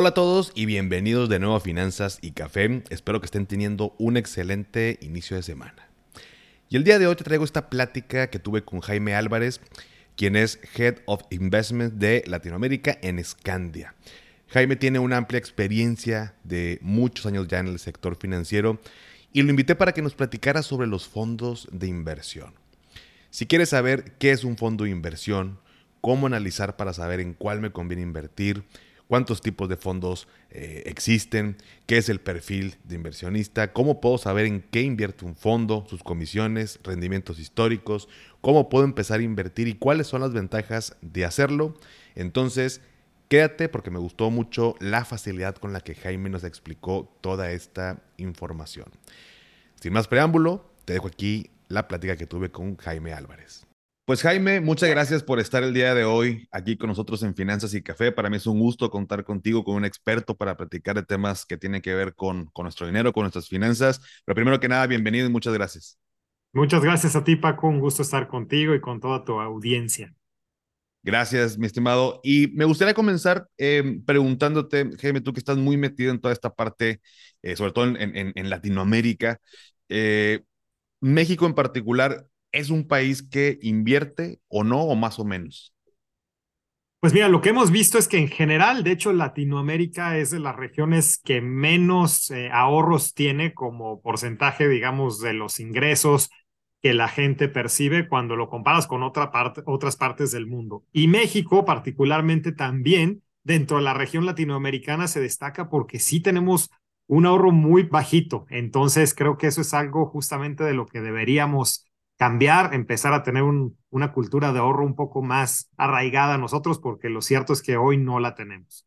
Hola a todos y bienvenidos de nuevo a Finanzas y Café. Espero que estén teniendo un excelente inicio de semana. Y el día de hoy te traigo esta plática que tuve con Jaime Álvarez, quien es Head of Investment de Latinoamérica en Scandia. Jaime tiene una amplia experiencia de muchos años ya en el sector financiero y lo invité para que nos platicara sobre los fondos de inversión. Si quieres saber qué es un fondo de inversión, cómo analizar para saber en cuál me conviene invertir, cuántos tipos de fondos eh, existen, qué es el perfil de inversionista, cómo puedo saber en qué invierte un fondo, sus comisiones, rendimientos históricos, cómo puedo empezar a invertir y cuáles son las ventajas de hacerlo. Entonces, quédate porque me gustó mucho la facilidad con la que Jaime nos explicó toda esta información. Sin más preámbulo, te dejo aquí la plática que tuve con Jaime Álvarez. Pues Jaime, muchas gracias por estar el día de hoy aquí con nosotros en Finanzas y Café. Para mí es un gusto contar contigo, con un experto para platicar de temas que tienen que ver con, con nuestro dinero, con nuestras finanzas. Pero primero que nada, bienvenido y muchas gracias. Muchas gracias a ti, Paco. Un gusto estar contigo y con toda tu audiencia. Gracias, mi estimado. Y me gustaría comenzar eh, preguntándote, Jaime, tú que estás muy metido en toda esta parte, eh, sobre todo en, en, en Latinoamérica, eh, México en particular, ¿es un país que invierte o no, o más o menos? Pues mira, lo que hemos visto es que en general, de hecho, Latinoamérica es de las regiones que menos eh, ahorros tiene como porcentaje, digamos, de los ingresos que la gente percibe cuando lo comparas con otra parte, otras partes del mundo. Y México, particularmente también, dentro de la región latinoamericana, se destaca porque sí tenemos un ahorro muy bajito. Entonces, creo que eso es algo justamente de lo que deberíamos cambiar, empezar a tener un, una cultura de ahorro un poco más arraigada a nosotros, porque lo cierto es que hoy no la tenemos.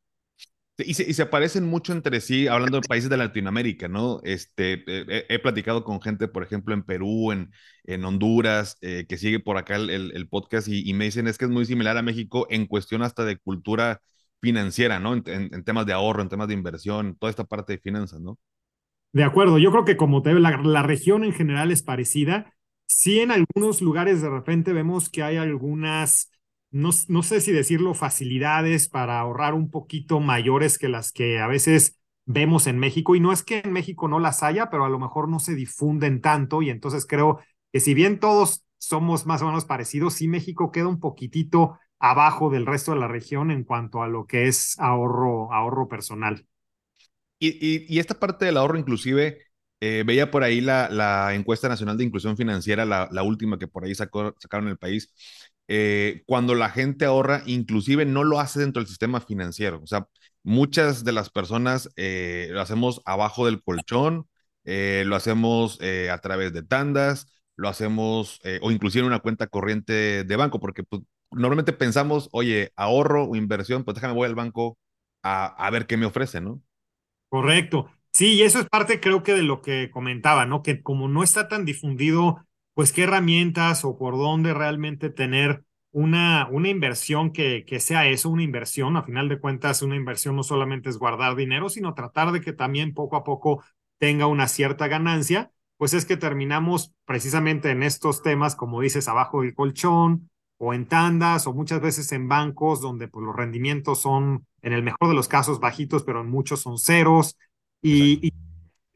Y se, y se parecen mucho entre sí, hablando de países de Latinoamérica, ¿no? Este, he, he platicado con gente, por ejemplo, en Perú, en, en Honduras, eh, que sigue por acá el, el, el podcast y, y, me dicen es que es muy similar a México en cuestión hasta de cultura financiera, ¿no? En, en, en temas de ahorro, en temas de inversión, toda esta parte de finanzas, ¿no? De acuerdo, yo creo que como te la, la región en general es parecida, Sí, en algunos lugares de repente vemos que hay algunas, no, no, sé si decirlo, facilidades para ahorrar un poquito mayores que las que a veces vemos en México. Y no es que en México no las haya, pero a lo mejor no se difunden tanto. Y entonces creo que si bien todos somos más o menos parecidos, sí México queda un poquitito abajo del resto de la región en cuanto a lo que es ahorro, ahorro personal. Y, y, y esta parte del ahorro inclusive eh, veía por ahí la, encuesta nacional de inclusión financiera, la, última que por ahí sacó, sacaron el país. Eh, cuando la gente ahorra, inclusive no lo hace dentro del sistema financiero. O sea, muchas de las personas eh, lo hacemos abajo del colchón, lo hacemos a través de tandas, lo hacemos o inclusive en una cuenta corriente de banco, porque pues, normalmente pensamos, oye, ahorro o inversión, pues déjame voy al banco a, a ver qué me ofrece, ¿no? Correcto. Sí, y eso es parte, creo que de lo que comentaba, ¿no? Que como no está tan difundido, pues qué herramientas o por dónde realmente tener una, una inversión que, que sea eso, una inversión. A final de cuentas, una inversión no solamente es guardar dinero, sino tratar de que también poco a poco tenga una cierta ganancia. Pues es que terminamos precisamente en estos temas, como dices, abajo del colchón o en tandas o muchas veces en bancos donde pues, los rendimientos son, en el mejor de los casos, bajitos, pero en muchos son ceros y, y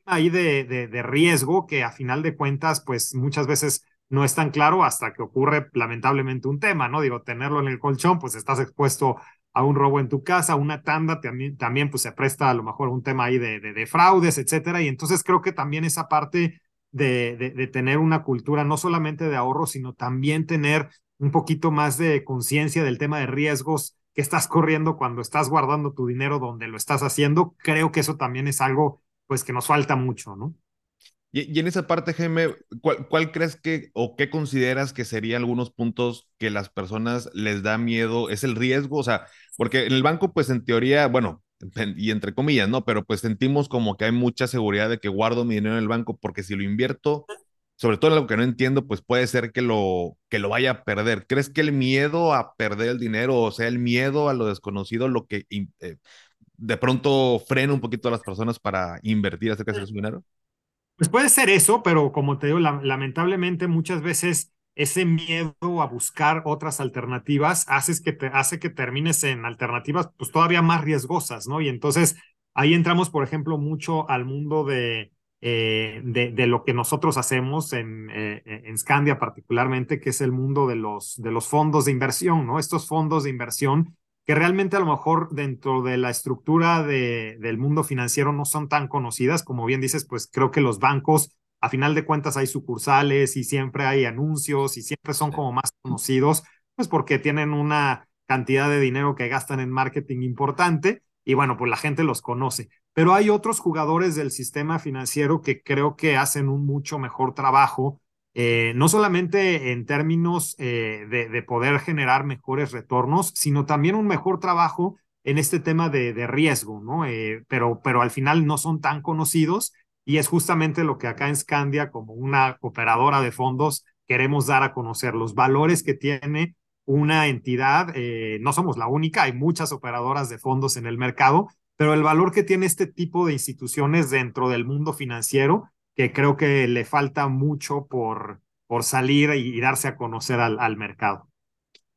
ahí de, de, de, riesgo que a final de cuentas, pues muchas veces no es tan claro hasta que ocurre lamentablemente un tema, ¿no? Digo, tenerlo en el colchón, pues estás expuesto a un robo en tu casa, una tanda, también, también pues se presta a lo mejor un tema ahí de, de, de fraudes, etcétera. Y entonces creo que también esa parte de, de tener una cultura no solamente de ahorro, sino también tener un poquito más de conciencia del tema de riesgos que estás corriendo cuando estás guardando tu dinero donde lo estás haciendo, creo que eso también es algo pues que nos falta mucho, ¿no? Y, en esa parte, Jaime, ¿cuál, ¿cuál, crees que o qué consideras que serían algunos puntos que las personas les da miedo? ¿Es el riesgo? O sea, porque en el banco, pues en teoría, bueno, y entre comillas, ¿no? Pero pues sentimos como que hay mucha seguridad de que guardo mi dinero en el banco porque si lo invierto, sobre todo algo que no entiendo, pues puede ser que lo, que lo vaya a perder. ¿Crees que el miedo a perder el dinero, o sea, el miedo a lo desconocido, lo que eh, de pronto frena un poquito a las personas para invertir acerca de su dinero? Pues puede ser eso, pero como te digo, lamentablemente muchas veces ese miedo a buscar otras alternativas hace que, te, hace que termines en alternativas pues todavía más riesgosas, ¿no? Y entonces ahí entramos, por ejemplo, mucho al mundo de, eh, de, lo que nosotros hacemos en, eh, en Scandia particularmente, que es el mundo de los, de los fondos de inversión, ¿no? Estos fondos de inversión que realmente a lo mejor dentro de la estructura de, del mundo financiero no son tan conocidas, como bien dices, pues creo que los bancos a final de cuentas hay sucursales y siempre hay anuncios y siempre son como más conocidos, pues porque tienen una cantidad de dinero que gastan en marketing importante y bueno, pues la gente los conoce. Pero hay otros jugadores del sistema financiero que creo que hacen un mucho mejor trabajo, eh, no solamente en términos eh, de, poder generar mejores retornos, sino también un mejor trabajo en este tema de, riesgo, ¿no? Eh, pero, pero al final no son tan conocidos y es justamente lo que acá en Scandia, como una operadora de fondos, queremos dar a conocer, los valores que tiene una entidad. No somos la única, hay muchas operadoras de fondos en el mercado, pero el valor que tiene este tipo de instituciones dentro del mundo financiero, que creo que le falta mucho por, por salir y, darse a conocer al, al mercado.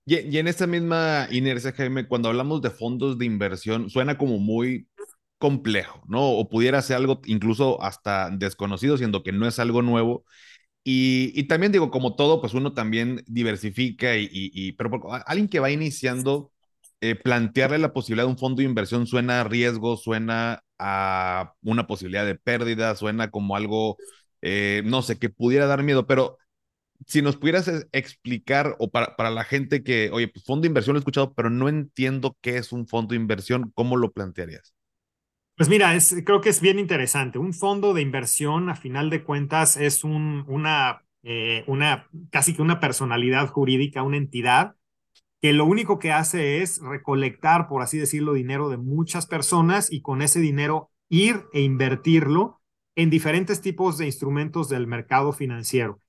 Y, y, en esta misma inercia, Jaime, cuando hablamos de fondos de inversión, suena como muy complejo, ¿no? O pudiera ser algo incluso hasta desconocido, siendo que no es algo nuevo. Y, también digo, como todo, pues uno también diversifica y, y, pero alguien que va iniciando, eh, plantearle la posibilidad de un fondo de inversión suena a riesgo, suena a una posibilidad de pérdida, suena como algo, eh, no sé, que pudiera dar miedo, pero si nos pudieras explicar, o para, para la gente que, oye, pues fondo de inversión lo he escuchado, pero no entiendo qué es un fondo de inversión, ¿cómo lo plantearías? Pues mira, es, creo que es bien interesante. Un fondo de inversión, a final de cuentas, es un, una, eh, una, casi que una personalidad jurídica, una entidad que lo único que hace es recolectar, por así decirlo, dinero de muchas personas y con ese dinero ir e invertirlo en diferentes tipos de instrumentos del mercado financiero.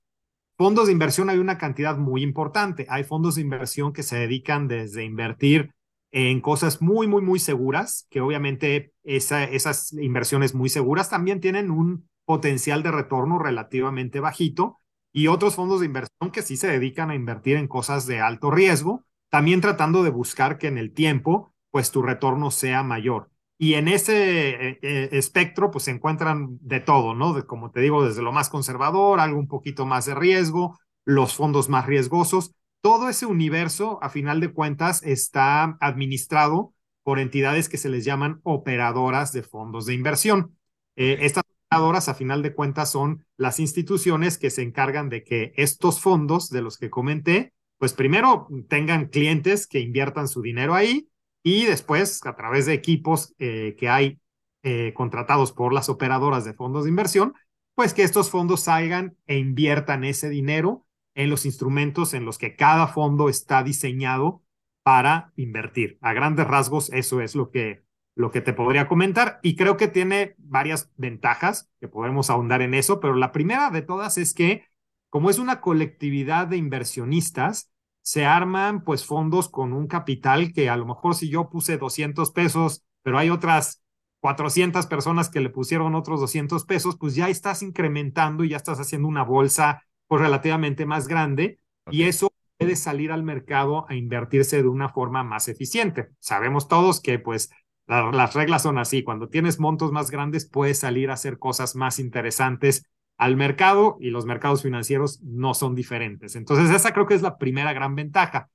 Fondos de inversión hay una cantidad muy importante. Hay fondos de inversión que se dedican desde invertir en cosas muy, muy, muy seguras, que obviamente esa, esas inversiones muy seguras también tienen un potencial de retorno relativamente bajito y otros fondos de inversión que sí se dedican a invertir en cosas de alto riesgo, también tratando de buscar que en el tiempo, pues tu retorno sea mayor. Y en ese eh, eh, espectro, pues se encuentran de todo, ¿no? De, como te digo, desde lo más conservador, algo un poquito más de riesgo, los fondos más riesgosos, todo ese universo, a final de cuentas, está administrado por entidades que se les llaman operadoras de fondos de inversión. Eh, estas operadoras, a final de cuentas, son las instituciones que se encargan de que estos fondos de los que comenté, pues primero tengan clientes que inviertan su dinero ahí y después, a través de equipos eh, que hay eh, contratados por las operadoras de fondos de inversión, pues que estos fondos salgan e inviertan ese dinero en los instrumentos en los que cada fondo está diseñado para invertir. A grandes rasgos, eso es lo que, lo que te podría comentar y creo que tiene varias ventajas que podemos ahondar en eso, pero la primera de todas es que como es una colectividad de inversionistas, se arman pues fondos con un capital que a lo mejor si yo puse 200 pesos, pero hay otras 400 personas que le pusieron otros 200 pesos, pues ya estás incrementando y ya estás haciendo una bolsa pues relativamente más grande y eso puede salir al mercado a invertirse de una forma más eficiente. Sabemos todos que pues las reglas son así, cuando tienes montos más grandes puedes salir a hacer cosas más interesantes al mercado y los mercados financieros no son diferentes. Entonces esa creo que es la primera gran ventaja.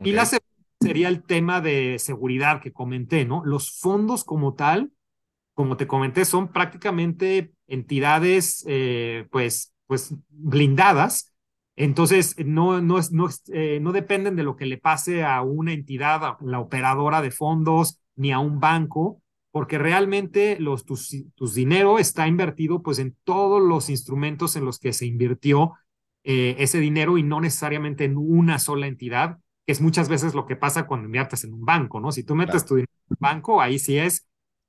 Y la segunda sería el tema de seguridad que comenté, ¿no? Los fondos como tal, como te comenté, son prácticamente entidades, eh, pues, pues blindadas. Entonces, no, no, no, eh, no dependen de lo que le pase a una entidad, a la operadora de fondos, ni a un banco, porque realmente los, tus, tus dinero está invertido pues en todos los instrumentos en los que se invirtió eh, ese dinero y no necesariamente en una sola entidad, que es muchas veces lo que pasa cuando inviertes en un banco, ¿no? Si tú metes tu dinero en un banco, ahí sí es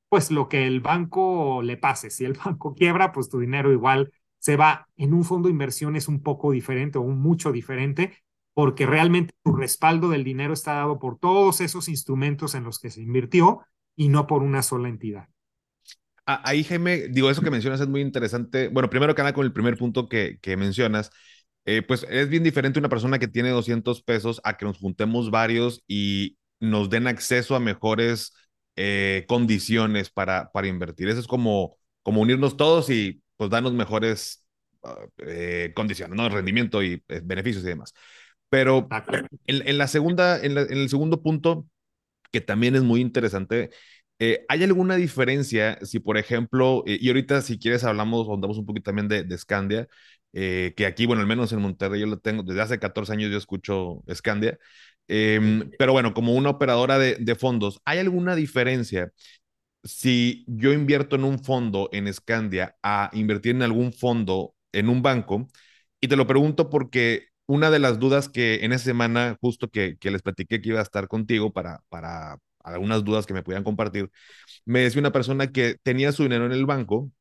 pues lo que el banco le pase. Si el banco quiebra, pues tu dinero igual se va. En un fondo de inversión es un poco diferente o un mucho diferente porque realmente tu respaldo del dinero está dado por todos esos instrumentos en los que se invirtió y no por una sola entidad. Ah, ahí, Jaime, digo, eso que mencionas es muy interesante. Bueno, primero que nada, con el primer punto que, que mencionas, eh, pues es bien diferente una persona que tiene 200 pesos a que nos juntemos varios y nos den acceso a mejores eh, condiciones para, para invertir. Eso es como, como unirnos todos y pues darnos mejores ah, eh, condiciones, ¿no? Rendimiento y beneficios y demás. Pero en, la segunda, en, el segundo punto, que también es muy interesante, eh, ¿hay alguna diferencia si, por ejemplo, eh, y ahorita si quieres hablamos, andamos un poquito también de, de Scandia, eh, que aquí, bueno, al menos en Monterrey yo lo tengo, desde hace 14 años yo escucho Scandia, em, pero bueno, como una operadora de, de fondos, ¿hay alguna diferencia si yo invierto en un fondo en Scandia a invertir en algún fondo en un banco? Y te lo pregunto porque una de las dudas que en esa semana, justo que, que, les platiqué que iba a estar contigo para, para algunas dudas que me pudieran compartir, me decía una persona que tenía su dinero en el banco,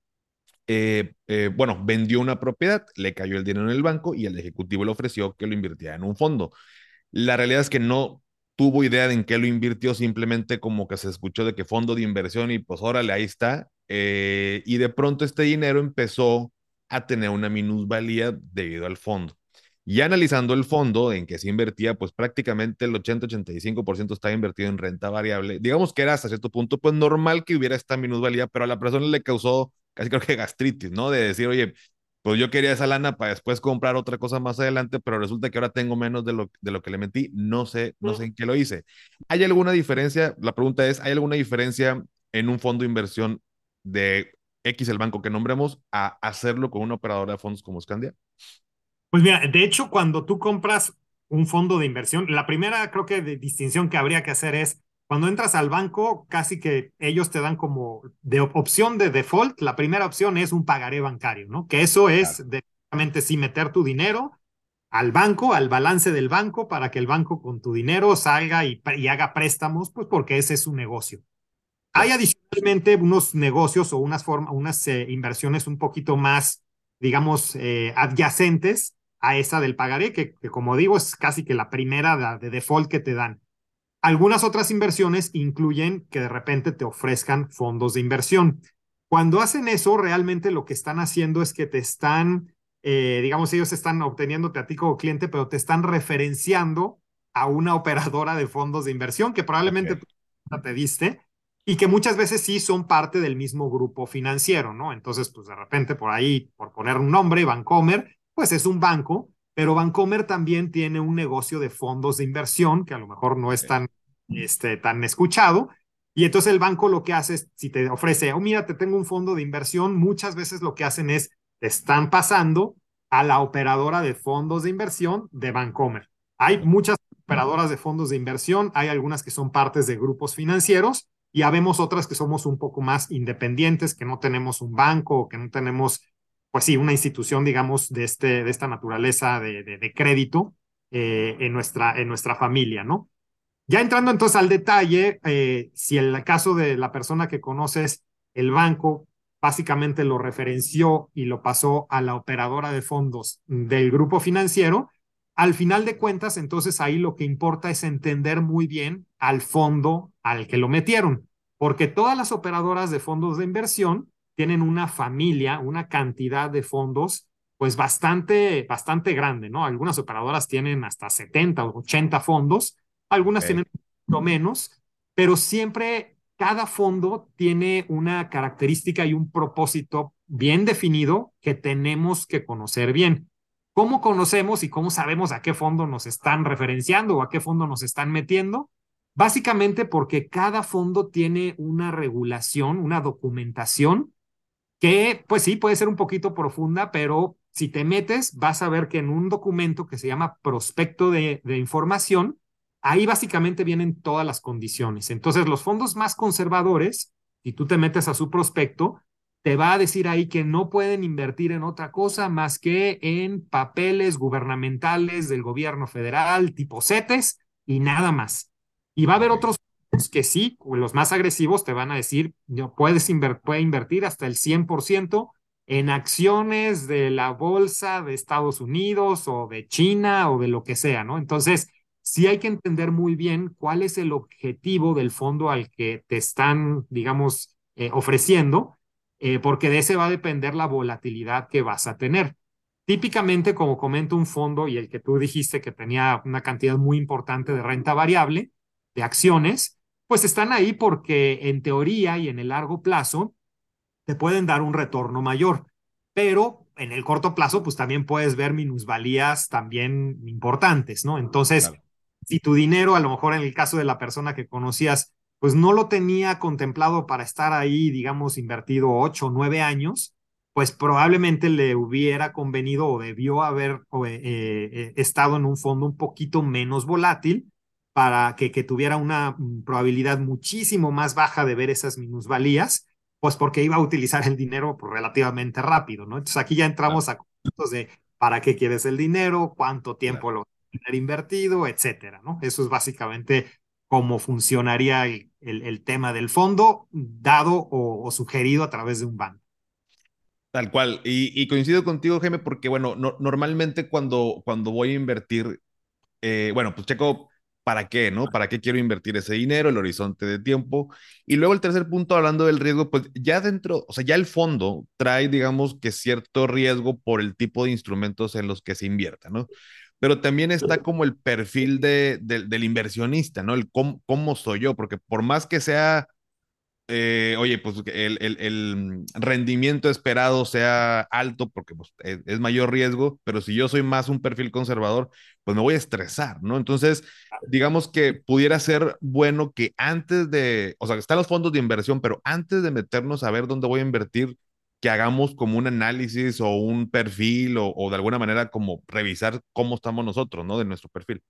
eh, eh, bueno, vendió una propiedad, le cayó el dinero en el banco y el ejecutivo le ofreció que lo invirtiera en un fondo. La realidad es que no tuvo idea de en qué lo invirtió, simplemente como que se escuchó de que fondo de inversión y pues órale, ahí está. Eh, y de pronto este dinero empezó a tener una minusvalía debido al fondo. Y analizando el fondo en que se invertía, pues prácticamente el 80-85% estaba invertido en renta variable. Digamos que era hasta cierto punto, pues normal que hubiera esta minusvalía, pero a la persona le causó casi creo que gastritis, ¿no? De decir, oye, pues yo quería esa lana para después comprar otra cosa más adelante, pero resulta que ahora tengo menos de lo, de lo que le metí, no sé, no sé en qué lo hice. ¿Hay alguna diferencia? La pregunta es, ¿hay alguna diferencia en un fondo de inversión de X, el banco que nombremos, a hacerlo con una operadora de fondos como Scandia? Pues mira, de hecho, cuando tú compras un fondo de inversión, la primera creo que de distinción que habría que hacer es cuando entras al banco, casi que ellos te dan como de opción de default, la primera opción es un pagaré bancario, ¿no? Que eso es directamente sí meter tu dinero al banco, al balance del banco, para que el banco con tu dinero salga y, haga préstamos, pues porque ese es su negocio. Hay adicionalmente unos negocios o unas, unas eh, inversiones un poquito más, digamos, eh, adyacentes a esa del pagaré, que, como digo es casi que la primera de, default que te dan. Algunas otras inversiones incluyen que de repente te ofrezcan fondos de inversión. Cuando hacen eso, realmente lo que están haciendo es que te están, eh, digamos, ellos están obteniéndote a ti como cliente, pero te están referenciando a una operadora de fondos de inversión que probablemente tú te diste y que muchas veces sí son parte del mismo grupo financiero, ¿no? Entonces, pues de repente por ahí, por poner un nombre, Bancomer, pues es un banco, pero Bancomer también tiene un negocio de fondos de inversión que a lo mejor no es tan, este, tan escuchado. Y entonces el banco lo que hace es, si te ofrece, oh, mira, te tengo un fondo de inversión, muchas veces lo que hacen es, te están pasando a la operadora de fondos de inversión de Bancomer. Hay muchas operadoras de fondos de inversión, hay algunas que son partes de grupos financieros y habemos otras que somos un poco más independientes, que no tenemos un banco o que no tenemos pues sí, una institución, digamos, de, este, de esta naturaleza de, de, crédito eh, en, nuestra, en nuestra familia, ¿no? Ya entrando entonces al detalle, eh, si el caso de la persona que conoces, el banco básicamente lo referenció y lo pasó a la operadora de fondos del grupo financiero, al final de cuentas, entonces ahí lo que importa es entender muy bien al fondo al que lo metieron, porque todas las operadoras de fondos de inversión tienen una familia, una cantidad de fondos, pues bastante, bastante grande, ¿no? Algunas operadoras tienen hasta 70 o 80 fondos, algunas tienen lo menos, pero siempre cada fondo tiene una característica y un propósito bien definido que tenemos que conocer bien. ¿Cómo conocemos y cómo sabemos a qué fondo nos están referenciando o a qué fondo nos están metiendo? Básicamente porque cada fondo tiene una regulación, una documentación que pues sí, puede ser un poquito profunda, pero si te metes, vas a ver que en un documento que se llama prospecto de, de información, ahí básicamente vienen todas las condiciones. Entonces, los fondos más conservadores, si tú te metes a su prospecto, te va a decir ahí que no pueden invertir en otra cosa más que en papeles gubernamentales del gobierno federal, tipo CETES y nada más. Y va a haber otros que sí, los más agresivos te van a decir, puedes puede invertir hasta el 100% en acciones de la bolsa de Estados Unidos o de China o de lo que sea, ¿no? Entonces, sí hay que entender muy bien cuál es el objetivo del fondo al que te están, digamos, eh, ofreciendo, eh, porque de ese va a depender la volatilidad que vas a tener. Típicamente, como comento un fondo y el que tú dijiste que tenía una cantidad muy importante de renta variable, de acciones, pues están ahí porque en teoría y en el largo plazo te pueden dar un retorno mayor, pero en el corto plazo, pues también puedes ver minusvalías también importantes, ¿no? Entonces, si tu dinero, a lo mejor en el caso de la persona que conocías, pues no lo tenía contemplado para estar ahí, digamos, invertido ocho o nueve años, pues probablemente le hubiera convenido o debió haber eh, eh, estado en un fondo un poquito menos volátil para que, que tuviera una mm, probabilidad muchísimo más baja de ver esas minusvalías pues porque iba a utilizar el dinero pues, relativamente rápido, ¿no? Entonces aquí ya entramos a conceptos de para qué quieres el dinero, cuánto tiempo lo vas a tener invertido, etcétera, ¿no? Eso es básicamente cómo funcionaría el, el, tema del fondo dado o, sugerido a través de un banco. Tal cual. Y, coincido contigo, Jaime, porque, bueno, normalmente cuando, cuando voy a invertir, eh, bueno, pues checo ¿para qué, no? ¿Para qué quiero invertir ese dinero, el horizonte de tiempo? Y luego el tercer punto, hablando del riesgo, pues ya dentro, o sea, ya el fondo trae, digamos, que cierto riesgo por el tipo de instrumentos en los que se invierta, ¿no? Pero también está como el perfil de, del inversionista, ¿no? El cómo, cómo soy yo, porque por más que sea eh, oye, pues el, el, rendimiento esperado sea alto porque pues, es, mayor riesgo, pero si yo soy más un perfil conservador, pues me voy a estresar, ¿no? Entonces, digamos que pudiera ser bueno que antes de, o sea, están los fondos de inversión, pero antes de meternos a ver dónde voy a invertir, que hagamos como un análisis o un perfil o, o de alguna manera como revisar cómo estamos nosotros, ¿no? De nuestro perfil.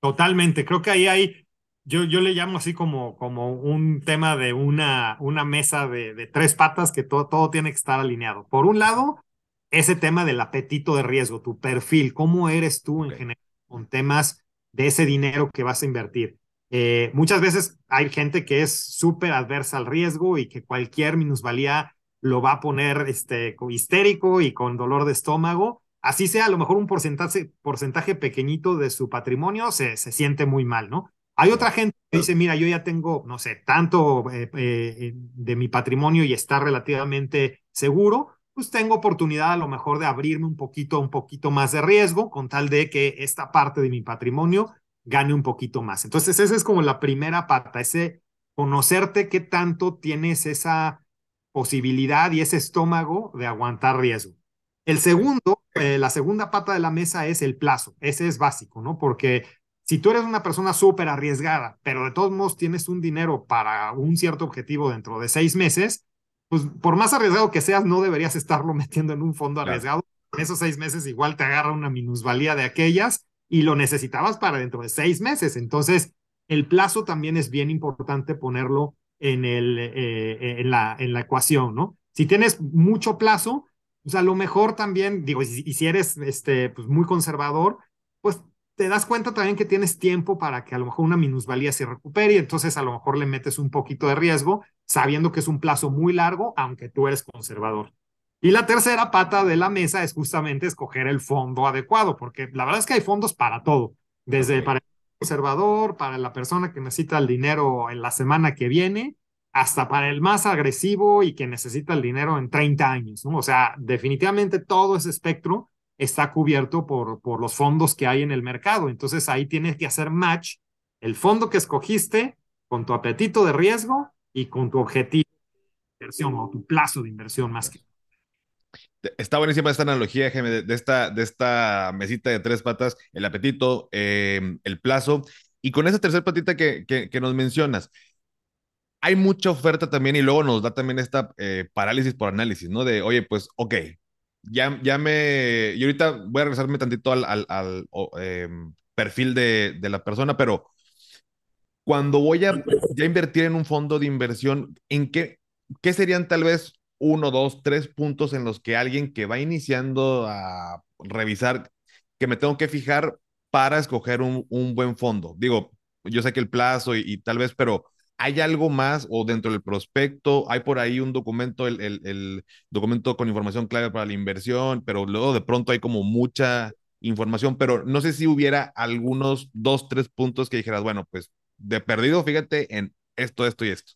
Totalmente, creo que ahí hay yo, yo le llamo así como, como un tema de una, una mesa de, de tres patas que todo, todo tiene que estar alineado. Por un lado, ese tema del apetito de riesgo, tu perfil, cómo eres tú en general con temas de ese dinero que vas a invertir. Eh, muchas veces hay gente que es súper adversa al riesgo y que cualquier minusvalía lo va a poner este, histérico y con dolor de estómago. Así sea, a lo mejor un porcentaje, porcentaje pequeñito de su patrimonio se, se siente muy mal, ¿no? Hay otra gente que dice, mira, yo ya tengo, no sé, tanto eh, eh, de mi patrimonio y está relativamente seguro, pues tengo oportunidad a lo mejor de abrirme un poquito, un poquito más de riesgo con tal de que esta parte de mi patrimonio gane un poquito más. Entonces, esa es como la primera pata, ese conocerte qué tanto tienes esa posibilidad y ese estómago de aguantar riesgo. El segundo, eh, la segunda pata de la mesa es el plazo. Ese es básico, ¿no? Porque si tú eres una persona súper arriesgada, pero de todos modos tienes un dinero para un cierto objetivo dentro de seis meses, pues por más arriesgado que seas, no deberías estarlo metiendo en un fondo arriesgado. En esos seis meses igual te agarra una minusvalía de aquellas y lo necesitabas para dentro de seis meses. Entonces, el plazo también es bien importante ponerlo en, el, eh, en, la, en la ecuación, ¿no? Si tienes mucho plazo, pues a lo mejor también, digo, y si eres este, pues muy conservador, pues te das cuenta también que tienes tiempo para que a lo mejor una minusvalía se recupere y entonces a lo mejor le metes un poquito de riesgo, sabiendo que es un plazo muy largo, aunque tú eres conservador. Y la tercera pata de la mesa es justamente escoger el fondo adecuado, porque la verdad es que hay fondos para todo, desde para el conservador, para la persona que necesita el dinero en la semana que viene, hasta para el más agresivo y que necesita el dinero en 30 años, ¿no? O sea, definitivamente todo ese espectro está cubierto por, por los fondos que hay en el mercado. Entonces ahí tienes que hacer match el fondo que escogiste con tu apetito de riesgo y con tu objetivo de inversión o tu plazo de inversión más que. Está buenísima esta analogía, Jaime, de, esta, de esta mesita de tres patas, el apetito, em, el plazo, y con esa tercera patita que, que, nos mencionas, hay mucha oferta también y luego nos da también esta eh, parálisis por análisis, ¿no? De, oye, pues, ok, ya, ya me. Y ahorita voy a regresarme tantito al, al, em, perfil de, de, la persona, pero cuando voy a invertir en un fondo de inversión, ¿en qué, qué serían tal vez uno, dos, tres puntos en los que alguien que va iniciando a revisar, que me tengo que fijar para escoger un, un buen fondo? Digo, yo sé que el plazo y, tal vez, pero ¿hay algo más o dentro del prospecto? ¿Hay por ahí un documento, el, el, documento con información clave para la inversión, pero luego de pronto hay como mucha información, pero no sé si hubiera algunos dos, tres puntos que dijeras, bueno, pues de perdido, fíjate en esto, esto y esto.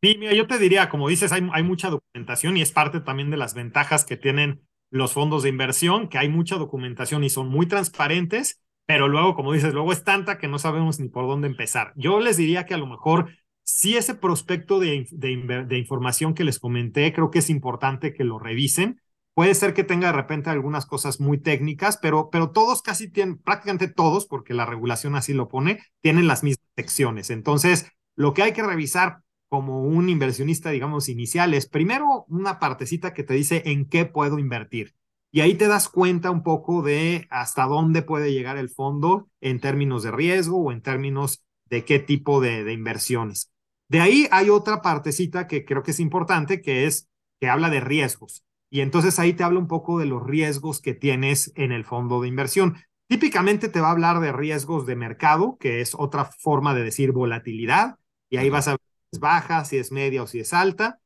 Sí, mira, yo te diría, como dices, hay, hay mucha documentación y es parte también de las ventajas que tienen los fondos de inversión, que hay mucha documentación y son muy transparentes, pero luego, como dices, luego es tanta que no sabemos ni por dónde empezar. Yo les diría que a lo mejor si ese prospecto de información que les comenté, creo que es importante que lo revisen. Puede ser que tenga de repente algunas cosas muy técnicas, pero, pero todos casi tienen, prácticamente todos, porque la regulación así lo pone, tienen las mismas secciones. Entonces, lo que hay que revisar como un inversionista, digamos, inicial, es primero una partecita que te dice en qué puedo invertir. Y ahí te das cuenta un poco de hasta dónde puede llegar el fondo en términos de riesgo o en términos de qué tipo de, de inversiones. De ahí hay otra partecita que creo que es importante, que es que habla de riesgos. Y entonces ahí te habla un poco de los riesgos que tienes en el fondo de inversión. Típicamente te va a hablar de riesgos de mercado, que es otra forma de decir volatilidad, y ahí vas a ver es baja, si es media o si es alta.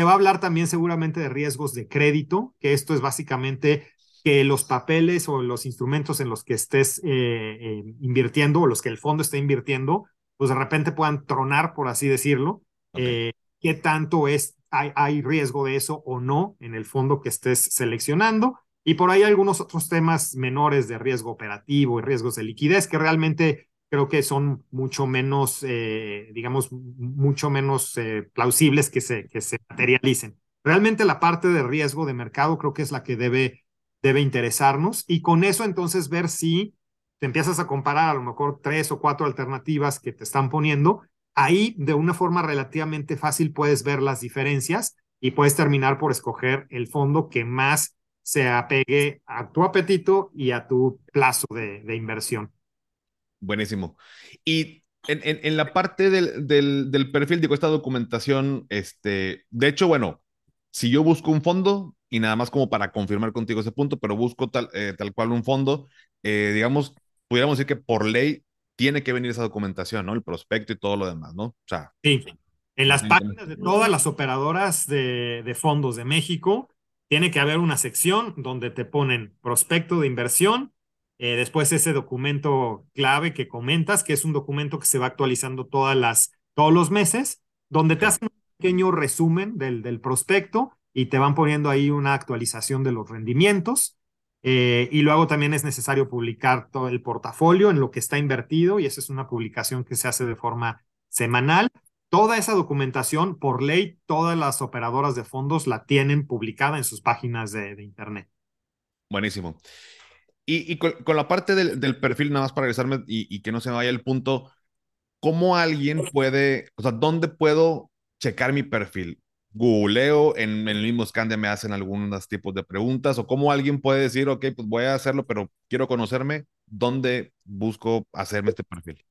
Te va a hablar también seguramente de riesgos de crédito, que esto es básicamente que los papeles o los instrumentos en los que estés eh, eh, invirtiendo o los que el fondo esté invirtiendo, pues de repente puedan tronar, por así decirlo. Eh, ¿Qué tanto es, hay, hay riesgo de eso o no en el fondo que estés seleccionando? Y por ahí algunos otros temas menores de riesgo operativo y riesgos de liquidez que realmente creo que son mucho menos, eh, digamos, mucho menos eh, plausibles que se, que se materialicen. Realmente la parte de riesgo de mercado creo que es la que debe, debe interesarnos y con eso entonces ver si te empiezas a comparar a lo mejor tres o cuatro alternativas que te están poniendo, ahí de una forma relativamente fácil puedes ver las diferencias y puedes terminar por escoger el fondo que más se apegue a tu apetito y a tu plazo de, de inversión. Buenísimo. Y en, en, la parte del, del, del, perfil, digo, esta documentación, este, de hecho, bueno, si yo busco un fondo, y nada más como para confirmar contigo ese punto, pero busco tal, eh, tal cual un fondo, eh, digamos, pudiéramos decir que por ley tiene que venir esa documentación, ¿no? El prospecto y todo lo demás, ¿no? O sea. Sí. En las páginas de todas las operadoras de, de fondos de México, tiene que haber una sección donde te ponen prospecto de inversión, eh, después ese documento clave que comentas, que es un documento que se va actualizando todas las, todos los meses, donde te hacen un pequeño resumen del, del prospecto y te van poniendo ahí una actualización de los rendimientos. Eh, y luego también es necesario publicar todo el portafolio en lo que está invertido y esa es una publicación que se hace de forma semanal. Toda esa documentación, por ley, todas las operadoras de fondos la tienen publicada en sus páginas de, de Internet. Buenísimo. Y, con, la parte del, perfil, nada más para regresarme y, que no se vaya el punto, ¿cómo alguien puede, o sea, dónde puedo checar mi perfil? Googleo, en, el mismo Scandia me hacen algunos tipos de preguntas, o cómo alguien puede decir, ok, pues voy a hacerlo, pero quiero conocerme, ¿dónde busco hacerme este perfil?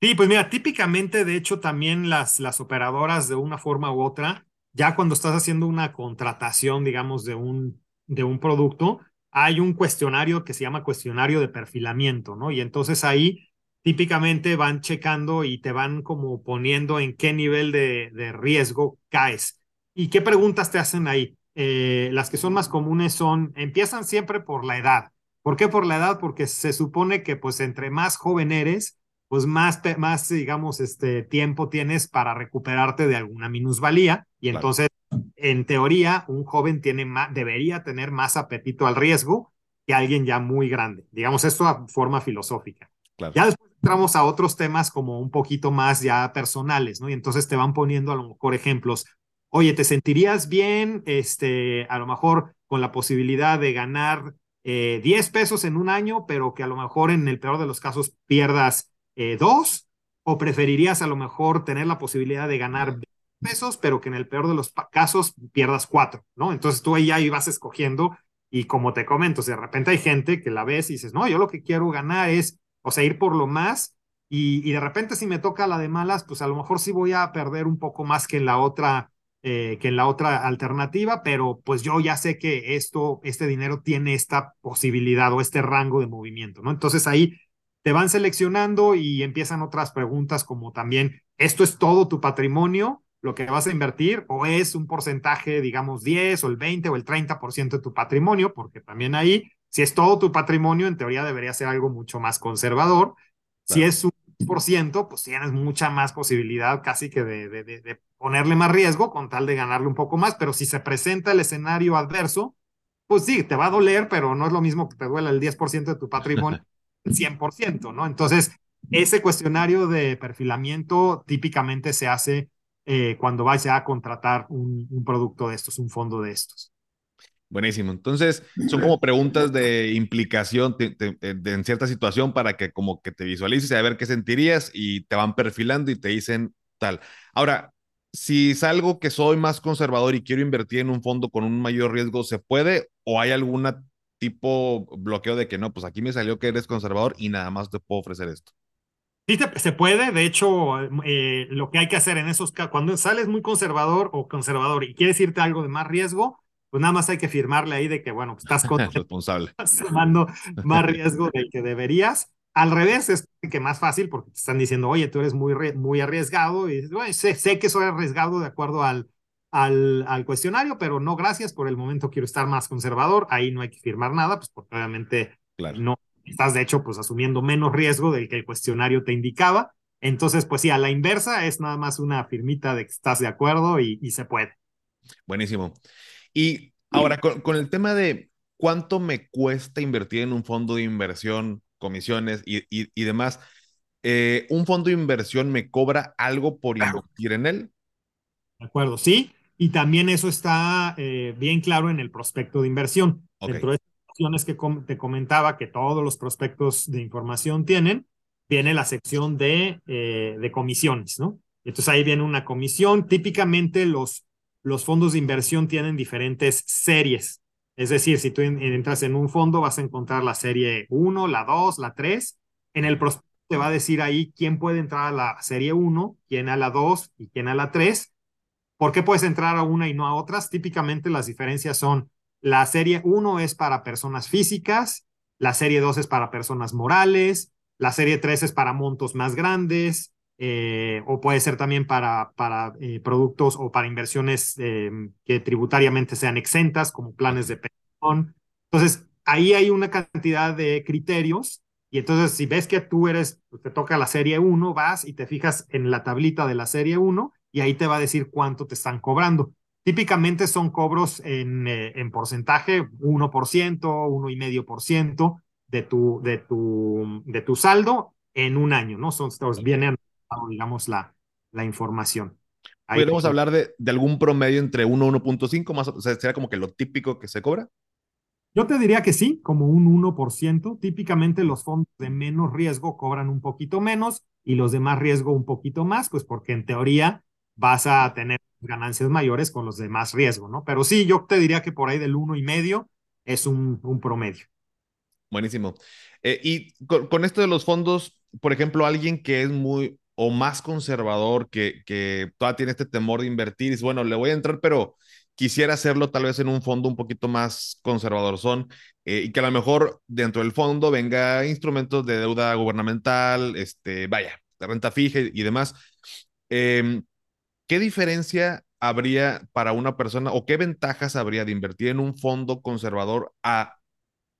Sí, pues mira, típicamente, de hecho, también las, las operadoras de una forma u otra, ya cuando estás haciendo una contratación, digamos, de un, de un producto, hay un cuestionario que se llama cuestionario de perfilamiento, ¿no? Y entonces ahí típicamente van checando y te van como poniendo en qué nivel de, riesgo caes. ¿Y qué preguntas te hacen ahí? Eh, las que son más comunes son, empiezan siempre por la edad. ¿Por qué por la edad? Porque se supone que pues entre más joven eres, pues más, más digamos, este tiempo tienes para recuperarte de alguna minusvalía. Y entonces en teoría, un joven tiene más, debería tener más apetito al riesgo que alguien ya muy grande. Digamos esto a forma filosófica. Ya después entramos a otros temas como un poquito más ya personales, ¿no? Y entonces te van poniendo a lo mejor ejemplos. Oye, ¿te sentirías bien, este, a lo mejor con la posibilidad de ganar eh, 10 pesos en un año, pero que a lo mejor en el peor de los casos pierdas eh, dos? ¿O preferirías a lo mejor tener la posibilidad de ganar pesos, pero que en el peor de los casos pierdas cuatro, ¿no? Entonces tú ahí ya ibas escogiendo y como te comento, de repente hay gente que la ves y dices, no, yo lo que quiero ganar es, o sea, ir por lo más y, y de repente si me toca la de malas, pues a lo mejor sí voy a perder un poco más que en la otra, eh, que en la otra alternativa, pero pues yo ya sé que esto, este dinero tiene esta posibilidad o este rango de movimiento, ¿no? Entonces ahí te van seleccionando y empiezan otras preguntas como también, ¿esto es todo tu patrimonio? Lo que vas a invertir o es un porcentaje, digamos, 10 o el 20 o el 30% de tu patrimonio, porque también ahí, si es todo tu patrimonio, en teoría debería ser algo mucho más conservador. Si es un por ciento, pues tienes mucha más posibilidad casi que de, de, de, ponerle más riesgo con tal de ganarle un poco más, pero si se presenta el escenario adverso, pues sí, te va a doler, pero no es lo mismo que te duela el 10% de tu patrimonio, el 100%, ¿no? Entonces, ese cuestionario de perfilamiento típicamente se hace eh, cuando vaya a contratar un, producto de estos, un fondo de estos. Buenísimo. Entonces, son como preguntas de implicación de, de, de, en cierta situación para que como que te visualices a ver qué sentirías y te van perfilando y te dicen tal. Ahora, si es algo que soy más conservador y quiero invertir en un fondo con un mayor riesgo, ¿se puede o hay algún tipo bloqueo de que no, pues aquí me salió que eres conservador y nada más te puedo ofrecer esto? Sí, se puede. De hecho, eh, lo que hay que hacer en esos casos, cuando sales muy conservador o conservador y quieres irte a algo de más riesgo, pues nada más hay que firmarle ahí de que, bueno, pues estás responsable. tomando más riesgo del que deberías. Al revés, es que más fácil porque te están diciendo, oye, tú eres muy, muy arriesgado y dices, bueno, sé, sé, que soy arriesgado de acuerdo al, al, al, cuestionario, pero no gracias, por el momento quiero estar más conservador. Ahí no hay que firmar nada, pues porque obviamente claro. no, estás de hecho pues asumiendo menos riesgo del que el cuestionario te indicaba. Entonces, pues sí, a la inversa es nada más una firmita de que estás de acuerdo y, y se puede. Buenísimo. Y ahora, con, con, el tema de cuánto me cuesta invertir en un fondo de inversión, comisiones y, y, y demás, eh, ¿un fondo de inversión me cobra algo por invertir en él? De acuerdo, sí. Y también eso está eh, bien claro en el prospecto de inversión. Okay. Dentro de que te comentaba que todos los prospectos de información tienen, viene la sección de, eh, de comisiones, ¿no? Entonces ahí viene una comisión. Típicamente los, los fondos de inversión tienen diferentes series. Es decir, si tú entras en un fondo, vas a encontrar la serie 1, la 2, la 3. En el prospecto te va a decir ahí quién puede entrar a la serie 1, quién a la 2 y quién a la 3. ¿Por qué puedes entrar a una y no a otras? Típicamente las diferencias son la serie 1 es para personas físicas, la serie 2 es para personas morales, la serie 3 es para montos más grandes, eh, o puede ser también para, para eh, productos o para inversiones eh, que tributariamente sean exentas, como planes de pensión. Entonces, ahí hay una cantidad de criterios. Y entonces, si ves que tú eres, te toca la serie 1, vas y te fijas en la tablita de la serie 1 y ahí te va a decir cuánto te están cobrando. Típicamente son cobros en, eh, en porcentaje, 1%, 1,5% de tu, de, tu, de tu saldo en un año, ¿no? Son, viene, digamos, la, la información. ¿Podemos hablar de, de, algún promedio entre 1 y 1.5? Más, o sea, ¿Sería como que lo típico que se cobra? Yo te diría que sí, como un 1%. Típicamente los fondos de menos riesgo cobran un poquito menos y los de más riesgo un poquito más, pues porque en teoría vas a tener ganancias mayores con los de más riesgo, ¿no? Pero sí, yo te diría que por ahí del uno y medio es un, un promedio. Buenísimo. Eh, y con, con, esto de los fondos, por ejemplo, alguien que es muy o más conservador, que, que todavía tiene este temor de invertir, dice, bueno, le voy a entrar, pero quisiera hacerlo tal vez en un fondo un poquito más conservador son eh, y que a lo mejor dentro del fondo venga instrumentos de deuda gubernamental, este, vaya, renta fija y, y demás. Eh, ¿qué diferencia habría para una persona o qué ventajas habría de invertir en un fondo conservador a,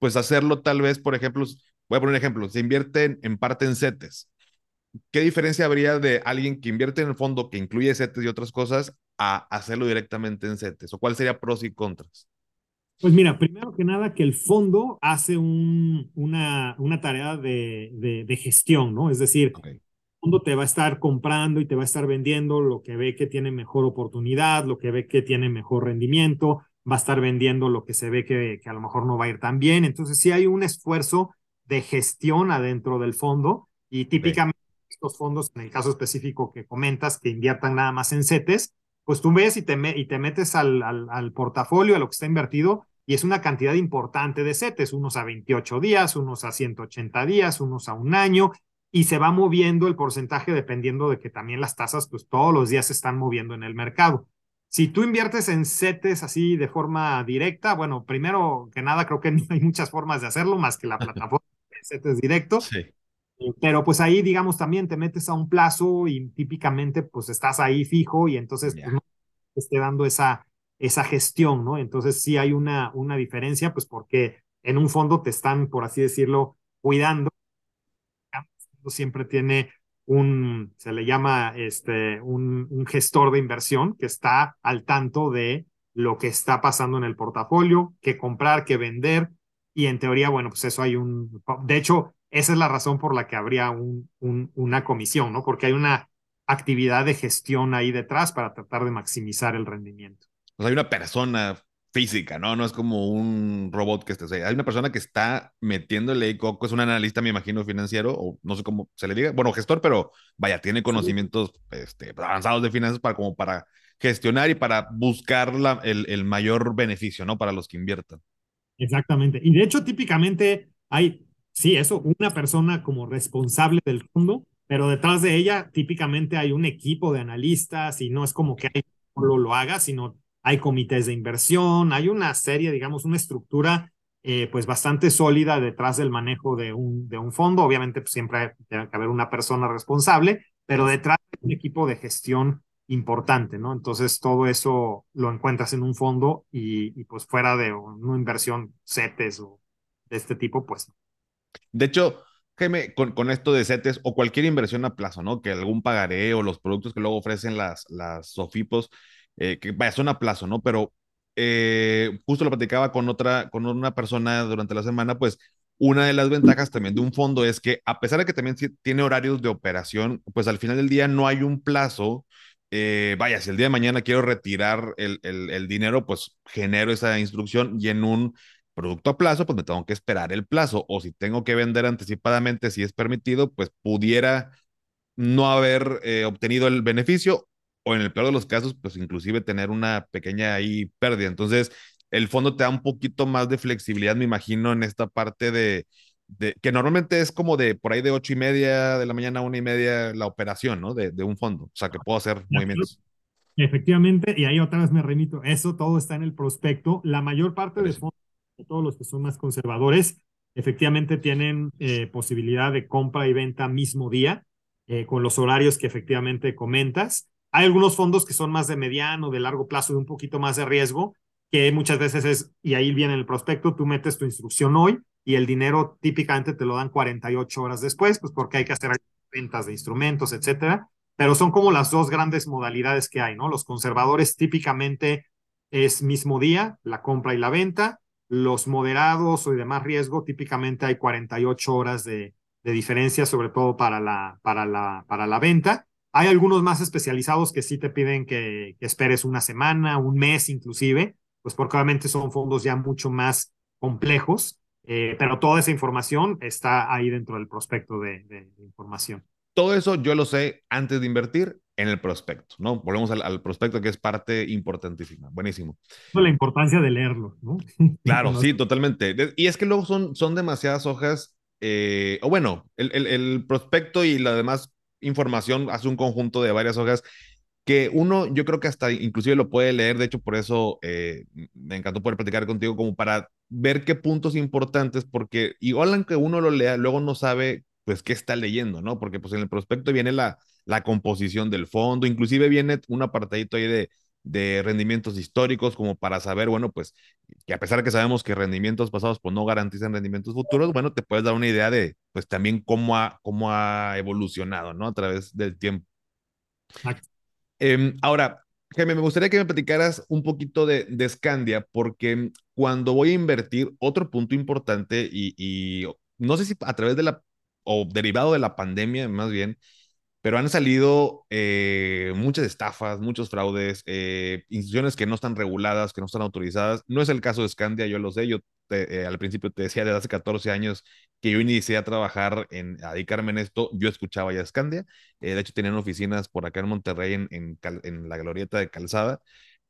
pues, hacerlo tal vez, por ejemplo, voy a poner un ejemplo, se invierte en, parte en CETES. ¿Qué diferencia habría de alguien que invierte en el fondo que incluye CETES y otras cosas a hacerlo directamente en CETES? ¿O cuál sería pros y contras? Pues mira, primero que nada que el fondo hace un, una, una tarea de, de, de, gestión, ¿no? Es decir, okay fondo te va a estar comprando y te va a estar vendiendo lo que ve que tiene mejor oportunidad, lo que ve que tiene mejor rendimiento, va a estar vendiendo lo que se ve que, que a lo mejor no va a ir tan bien. Entonces, sí hay un esfuerzo de gestión adentro del fondo y típicamente sí. estos fondos, en el caso específico que comentas, que inviertan nada más en CETES, pues tú ves y te, y te metes al, al, al portafolio, a lo que está invertido, y es una cantidad importante de CETES, unos a 28 días, unos a 180 días, unos a un año, y se va moviendo el porcentaje dependiendo de que también las tasas, pues todos los días se están moviendo en el mercado. Si tú inviertes en CETES así de forma directa, bueno, primero que nada creo que no hay muchas formas de hacerlo más que la plataforma de CETES directo. Sí. pero pues ahí, digamos, también te metes a un plazo y típicamente pues estás ahí fijo y entonces pues, no te esté dando esa, esa gestión, ¿no? Entonces sí hay una, una diferencia, pues porque en un fondo te están, por así decirlo, cuidando. Siempre tiene un, se le llama este, un, un gestor de inversión que está al tanto de lo que está pasando en el portafolio, qué comprar, qué vender, y en teoría, bueno, pues eso hay un, de hecho, esa es la razón por la que habría un, un, una comisión, ¿no? Porque hay una actividad de gestión ahí detrás para tratar de maximizar el rendimiento. Pues hay una persona física, ¿no? No es como un robot que esté. hay una persona que está metiéndole coco, es un analista, me imagino, financiero, o no sé cómo se le diga, bueno, gestor, pero vaya, tiene conocimientos este, avanzados de finanzas para como para gestionar y para buscar la, el, el mayor beneficio, ¿no? Para los que inviertan. Exactamente. Y de hecho, típicamente hay, sí, eso, una persona como responsable del fondo, pero detrás de ella típicamente hay un equipo de analistas y no es como que hay solo lo haga, sino hay comités de inversión, hay una serie, digamos, una estructura eh, pues bastante sólida detrás del manejo de un, de un fondo. Obviamente pues, siempre tiene que haber una persona responsable, pero detrás hay un equipo de gestión importante, ¿no? Entonces todo eso lo encuentras en un fondo y, pues fuera de una inversión CETES o de este tipo, pues. De hecho, Jaime, con, con esto de CETES o cualquier inversión a plazo, ¿no? Que algún pagaré o los productos que luego ofrecen las, las SOFIPOS, eh, que vaya, son a plazo, ¿no? Pero eh, justo lo platicaba con otra, con una persona durante la semana, pues una de las ventajas también de un fondo es que a pesar de que también tiene horarios de operación, pues al final del día no hay un plazo eh, vaya, si el día de mañana quiero retirar el, el, dinero, pues genero esa instrucción y en un producto a plazo, pues me tengo que esperar el plazo. O si tengo que vender anticipadamente, si es permitido, pues pudiera no haber eh, obtenido el beneficio o en el peor de los casos, pues inclusive tener una pequeña ahí pérdida. Entonces, el fondo te da un poquito más de flexibilidad, me imagino, en esta parte de, que normalmente es como de por ahí de ocho y media de la mañana a una y media la operación, ¿no? De, de un fondo. O sea, que puedo hacer movimientos. Efectivamente, y ahí otra vez me remito, eso todo está en el prospecto. La mayor parte de fondos, todos los que son más conservadores, efectivamente tienen eh, posibilidad de compra y venta mismo día, eh, con los horarios que efectivamente comentas. Hay algunos fondos que son más de mediano, de largo plazo, de un poquito más de riesgo, que muchas veces es, y ahí viene el prospecto, tú metes tu instrucción hoy y el dinero típicamente te lo dan 48 horas después, pues porque hay que hacer ventas de instrumentos, etcétera. Pero son como las dos grandes modalidades que hay, ¿no? Los conservadores típicamente es mismo día, la compra y la venta. Los moderados o de más riesgo típicamente hay 48 horas de, de diferencia, sobre todo para la, para, la, para la venta. Hay algunos más especializados que sí te piden que, que esperes una semana, un mes inclusive, pues porque obviamente son fondos ya mucho más complejos eh, pero toda esa información está ahí dentro del prospecto de, información. Todo eso yo lo sé antes de invertir en el prospecto, ¿no? Volvemos al, prospecto que es parte importantísima. Buenísimo. La importancia de leerlo, ¿no? Claro, sí, totalmente. Y es que luego son, son demasiadas hojas, eh, o bueno, el, el, el prospecto y la demás información hace un conjunto de varias hojas que uno, yo creo que hasta inclusive lo puede leer, de hecho por eso eh, me encantó poder platicar contigo, como para ver qué puntos importantes, porque igual aunque uno lo lea, luego no sabe pues qué está leyendo, ¿no? Porque pues en el prospecto viene la, la composición del fondo, inclusive viene un apartadito ahí de, de rendimientos históricos como para saber, bueno, pues que a pesar de que sabemos que rendimientos pasados pues no garantizan rendimientos futuros, bueno, te puedes dar una idea de pues también cómo ha, cómo ha evolucionado, ¿no? A través del tiempo. Em, ahora, Jaime, me gustaría que me platicaras un poquito de, de Scandia, porque cuando voy a invertir, otro punto importante, y, no sé si a través de la, o derivado de la pandemia más bien, pero han salido eh, muchas estafas, muchos fraudes, eh, instituciones que no están reguladas, que no están autorizadas. No es el caso de Scandia, yo lo sé, yo eh, al principio te decía desde hace 14 años que yo inicié a trabajar en, a dedicarme en esto, yo escuchaba ya Scandia, de hecho tenían oficinas por acá en Monterrey, en, en, la glorieta de Calzada,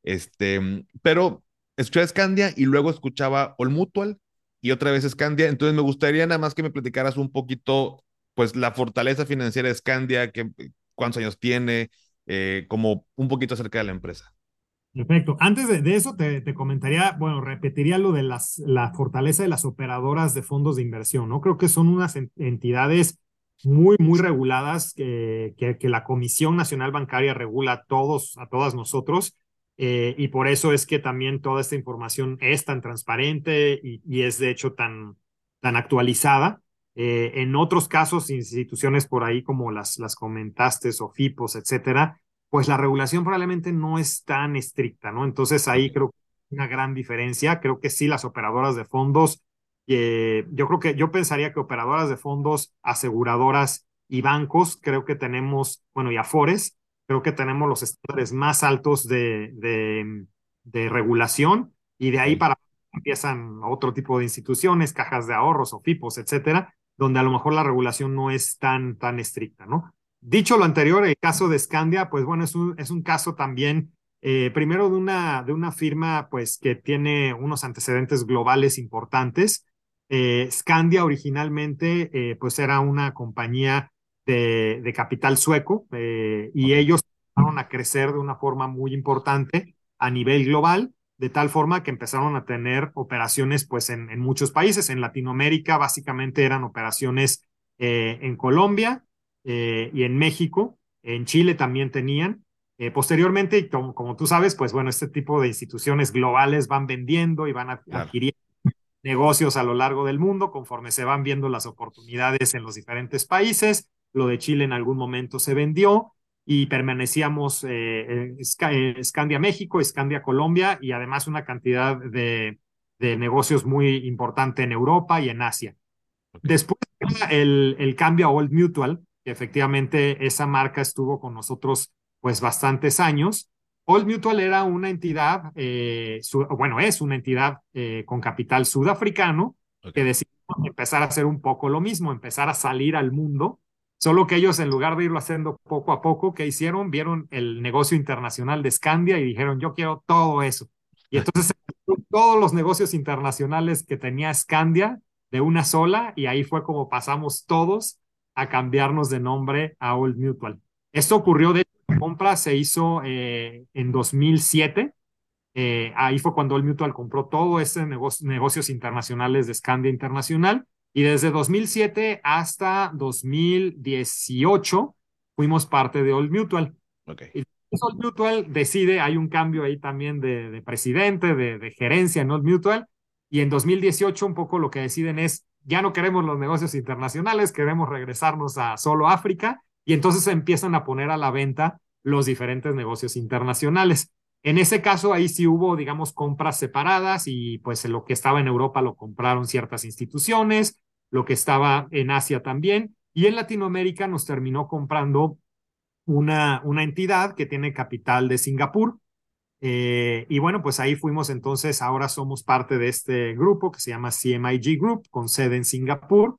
este, pero escuchaba Scandia y luego escuchaba All Mutual y otra vez Scandia, entonces me gustaría nada más que me platicaras un poquito pues la fortaleza financiera de Scandia, que, cuántos años tiene, eh, como un poquito acerca de la empresa. Perfecto. Antes de, eso te, comentaría, bueno, repetiría lo de las, la fortaleza de las operadoras de fondos de inversión, ¿no? Creo que son unas entidades muy, muy reguladas, que, que, la Comisión Nacional Bancaria regula a todos, a todas nosotros. Eh, y por eso es que también toda esta información es tan transparente y, y es de hecho tan, tan actualizada. Eh, en otros casos, instituciones por ahí como las, las comentaste, o FIPOS, etcétera, pues la regulación probablemente no es tan estricta, ¿no? Entonces ahí creo que una gran diferencia. Creo que sí, las operadoras de fondos, eh, yo creo que yo pensaría que operadoras de fondos, aseguradoras y bancos, creo que tenemos, bueno, y Afores, creo que tenemos los estándares más altos de, de, de regulación y de ahí para empiezan otro tipo de instituciones, cajas de ahorros o FIPOS, etcétera, donde a lo mejor la regulación no es tan, tan estricta, ¿no? Dicho lo anterior, el caso de Scandia, pues bueno, es un, es un caso también, eh, primero de una, de una firma, pues que tiene unos antecedentes globales importantes. Eh, Scandia originalmente, eh, pues era una compañía de, de capital sueco y ellos empezaron a crecer de una forma muy importante a nivel global de tal forma que empezaron a tener operaciones pues en, en muchos países. En Latinoamérica básicamente eran operaciones eh, en Colombia eh, y en México, en Chile también tenían. Eh, posteriormente, como, como, tú sabes, pues bueno, este tipo de instituciones globales van vendiendo y van adquiriendo negocios a lo largo del mundo conforme se van viendo las oportunidades en los diferentes países. Lo de Chile en algún momento se vendió y permanecíamos eh, Scandia México, Scandia Colombia y además una cantidad de, de, negocios muy importante en Europa y en Asia. Después el, el cambio a Old Mutual, que efectivamente esa marca estuvo con nosotros pues bastantes años. Old Mutual era una entidad, eh, bueno, es una entidad eh, con capital sudafricano que decidió empezar a hacer un poco lo mismo, empezar a salir al mundo Solo que ellos, en lugar de irlo haciendo poco a poco, ¿qué hicieron? Vieron el negocio internacional de Scandia y dijeron, yo quiero todo eso. Y entonces todos los negocios internacionales que tenía Scandia de una sola y ahí fue como pasamos todos a cambiarnos de nombre a Old Mutual. Esto ocurrió de la compra se hizo eh, en 2007. Eh, ahí fue cuando Old Mutual compró todo ese negocio, negocios internacionales de Scandia Internacional y desde 2007 hasta 2018 fuimos parte de Old Mutual. Okay. Y Old Mutual decide, hay un cambio ahí también de, de presidente, de, de, gerencia en Old Mutual, y en 2018 un poco lo que deciden es, ya no queremos los negocios internacionales, queremos regresarnos a solo África, y entonces empiezan a poner a la venta los diferentes negocios internacionales. En ese caso, ahí sí hubo, digamos, compras separadas y pues lo que estaba en Europa lo compraron ciertas instituciones, lo que estaba en Asia también, y en Latinoamérica nos terminó comprando una, una entidad que tiene capital de Singapur. Eh, y bueno, pues ahí fuimos entonces, ahora somos parte de este grupo que se llama CMIG Group, con sede en Singapur.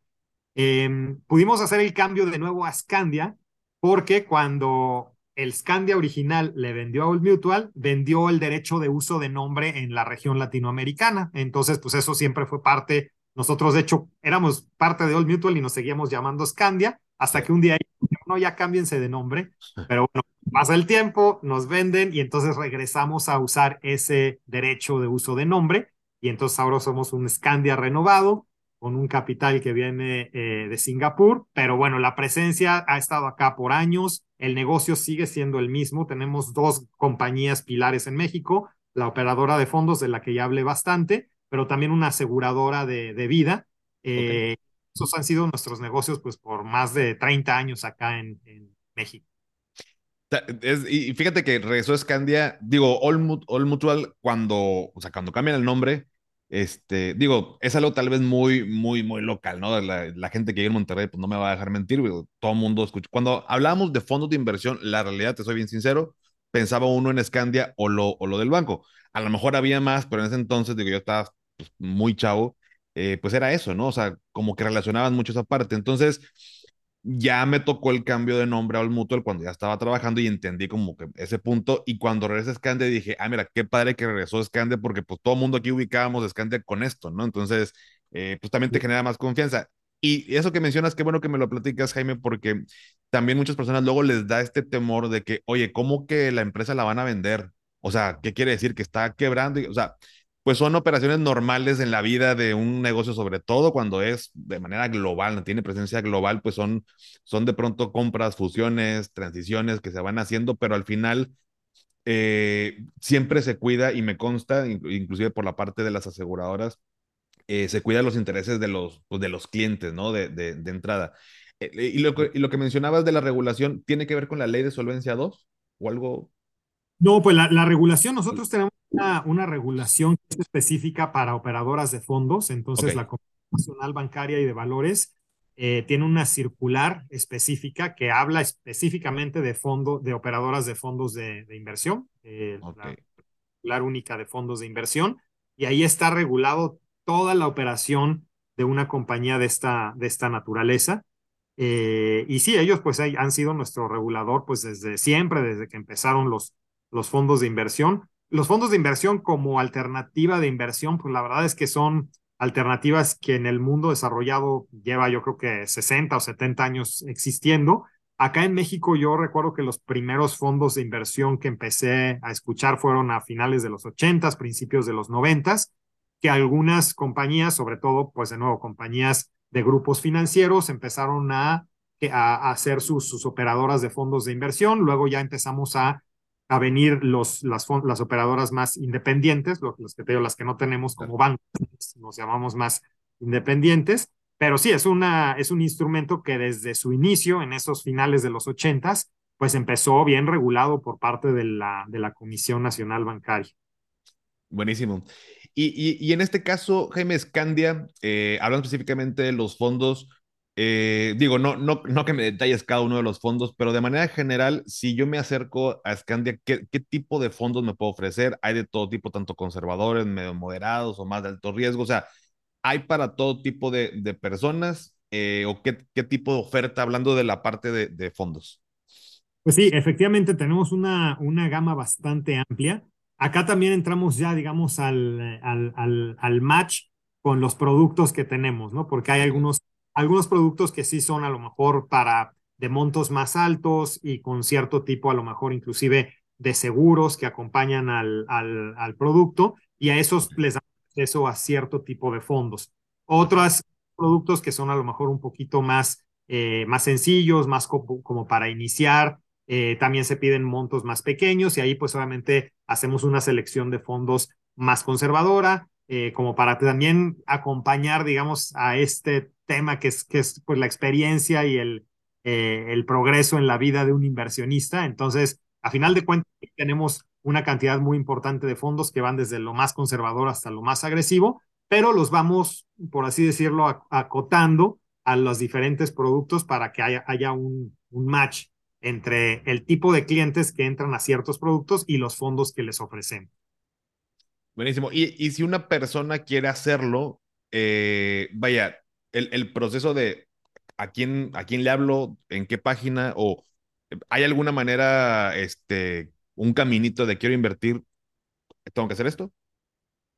Em, pudimos hacer el cambio de nuevo a Scandia, porque cuando el Scandia original le vendió a Old Mutual, vendió el derecho de uso de nombre en la región latinoamericana. Entonces, pues eso siempre fue parte. Nosotros, de hecho, éramos parte de Old Mutual y nos seguíamos llamando Scandia, hasta que un día, no, ya cámbiense de nombre. Pero bueno, pasa el tiempo, nos venden y entonces regresamos a usar ese derecho de uso de nombre. Y entonces ahora somos un Scandia renovado con un capital que viene eh, de Singapur, pero bueno, la presencia ha estado acá por años, el negocio sigue siendo el mismo, tenemos dos compañías pilares en México, la operadora de fondos de la que ya hablé bastante, pero también una aseguradora de, de vida. Eh, Esos han sido nuestros negocios pues por más de 30 años acá en, en México. y fíjate que regresó Scandia, digo, All, Mutual, cuando, o sea, cuando cambian el nombre, este, digo, es algo tal vez muy, muy, muy local, ¿no? La, gente que vive en Monterrey, pues no me va a dejar mentir, todo el mundo escucha. Cuando hablamos de fondos de inversión, la realidad, te soy bien sincero, pensaba uno en Scandia o lo, o lo del banco. A lo mejor había más, pero en ese entonces, digo, yo estaba pues, muy chavo, eh, pues era eso, ¿no? O sea, como que relacionaban mucho esa parte. Entonces, ya me tocó el cambio de nombre a All Mutual cuando ya estaba trabajando y entendí como que ese punto. Y cuando regresa Scande dije, ah, mira, qué padre que regresó Scande porque pues todo el mundo aquí ubicábamos Scande con esto, ¿no? Entonces, eh, pues también te genera más confianza. Y eso que mencionas, qué bueno que me lo platicas, Jaime, porque también muchas personas luego les da este temor de que, oye, ¿cómo que la empresa la van a vender? O sea, ¿qué quiere decir? Que está quebrando. o sea, pues son operaciones normales en la vida de un negocio, sobre todo cuando es de manera global, tiene presencia global, pues son, son de pronto compras, fusiones, transiciones que se van haciendo, pero al final eh, siempre se cuida y me consta, inclusive por la parte de las aseguradoras, eh, se cuida los intereses de los, pues, de los clientes, ¿no? De, de, de entrada. Eh, y, lo que, y, lo que, mencionabas de la regulación, ¿tiene que ver con la ley de solvencia 2 o algo? No, pues la, la regulación, nosotros tenemos una, una, regulación específica para operadoras de fondos, entonces okay. la Comisión Nacional Bancaria y de Valores eh, tiene una circular específica que habla específicamente de fondos, de operadoras de fondos de, de inversión, eh, okay. la circular única de fondos de inversión, y ahí está regulado toda la operación de una compañía de esta, de esta naturaleza. Eh, y sí, ellos pues han sido nuestro regulador pues desde siempre, desde que empezaron los, los fondos de inversión. Los fondos de inversión como alternativa de inversión, pues la verdad es que son alternativas que en el mundo desarrollado lleva yo creo que 60 o 70 años existiendo. Acá en México yo recuerdo que los primeros fondos de inversión que empecé a escuchar fueron a finales de los 80, principios de los 90, que algunas compañías, sobre todo pues de nuevo compañías de grupos financieros, empezaron a, a hacer sus, sus operadoras de fondos de inversión. Luego ya empezamos a a venir los, las, las operadoras más independientes, los, los que te digo, las que no tenemos como bancos, nos llamamos más independientes, pero sí, es, una, es un instrumento que desde su inicio, en esos finales de los ochentas, pues empezó bien regulado por parte de la, de la Comisión Nacional Bancaria. Buenísimo. Y, y, y en este caso, Jaime Scandia, eh, hablando específicamente de los fondos, eh, digo, no, no, no que me detalles cada uno de los fondos, pero de manera general, si yo me acerco a Scandia, ¿qué, ¿qué, tipo de fondos me puedo ofrecer? Hay de todo tipo, tanto conservadores, medio moderados o más de alto riesgo. O sea, ¿hay para todo tipo de, de personas? Eh, ¿O qué, qué, tipo de oferta, hablando de la parte de, de, fondos? Pues sí, efectivamente tenemos una, una gama bastante amplia. Acá también entramos ya, digamos, al, al, al, al match con los productos que tenemos, ¿no? Porque hay algunos algunos productos que sí son a lo mejor para de montos más altos y con cierto tipo a lo mejor inclusive de seguros que acompañan al, al, al producto y a esos les dan acceso a cierto tipo de fondos. Otros productos que son a lo mejor un poquito más, eh, más sencillos, más como, como para iniciar, eh, también se piden montos más pequeños y ahí pues obviamente hacemos una selección de fondos más conservadora, eh, como para también acompañar, digamos, a este tema que es, que es pues, la experiencia y el, eh, el progreso en la vida de un inversionista. Entonces, a final de cuentas, tenemos una cantidad muy importante de fondos que van desde lo más conservador hasta lo más agresivo, pero los vamos, por así decirlo, acotando a los diferentes productos para que haya, haya un, match entre el tipo de clientes que entran a ciertos productos y los fondos que les ofrecemos. Buenísimo. Y, y si una persona quiere hacerlo, eh, vaya, el, el, proceso de a quién, a quién le hablo, en qué página, o hay alguna manera, este, un caminito de quiero invertir, ¿tengo que hacer esto?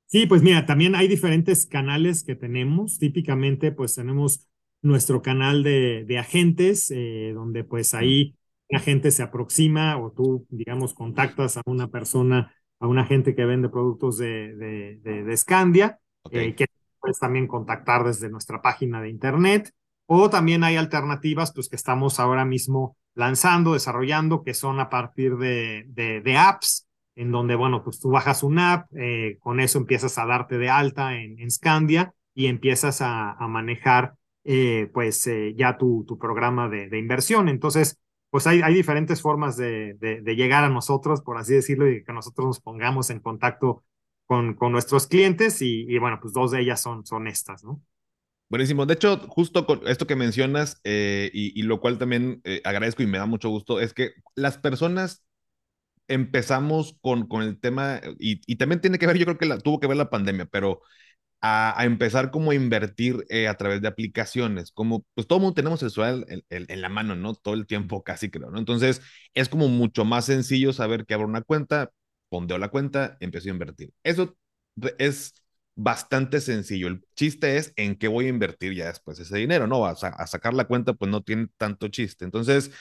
Sí, pues mira, también hay diferentes canales que tenemos. Típicamente, pues tenemos nuestro canal de, de agentes, eh, donde pues ahí un agente se aproxima o tú, digamos, contactas a una persona a un agente que vende productos de, de, de, de Scandia, okay. eh, que puedes también contactar desde nuestra página de internet. O también hay alternativas pues, que estamos ahora mismo lanzando, desarrollando, que son a partir de, de apps, en donde, bueno, pues tú bajas una app, eh, con eso empiezas a darte de alta en, en Scandia y empiezas a, a manejar eh, pues eh, ya tu, tu programa de, de, inversión. Entonces, pues hay, hay diferentes formas de, de, de, llegar a nosotros, por así decirlo, y que nosotros nos pongamos en contacto con, con nuestros clientes y, y, bueno, pues dos de ellas son, son estas, ¿no? Buenísimo. De hecho, justo con esto que mencionas eh, y, y, lo cual también eh, agradezco y me da mucho gusto, es que las personas empezamos con, con el tema y, y, también tiene que ver, yo creo que la, tuvo que ver la pandemia, pero a, a, empezar como a invertir eh, a través de aplicaciones, como pues todo mundo tenemos el celular en, en, en, la mano, ¿no? Todo el tiempo casi creo, ¿no? Entonces es como mucho más sencillo saber que abro una cuenta, fondeo la cuenta, empiezo a invertir. Eso es bastante sencillo. El chiste es en qué voy a invertir ya después ese dinero, ¿no? A, a sacar la cuenta pues no tiene tanto chiste. Entonces,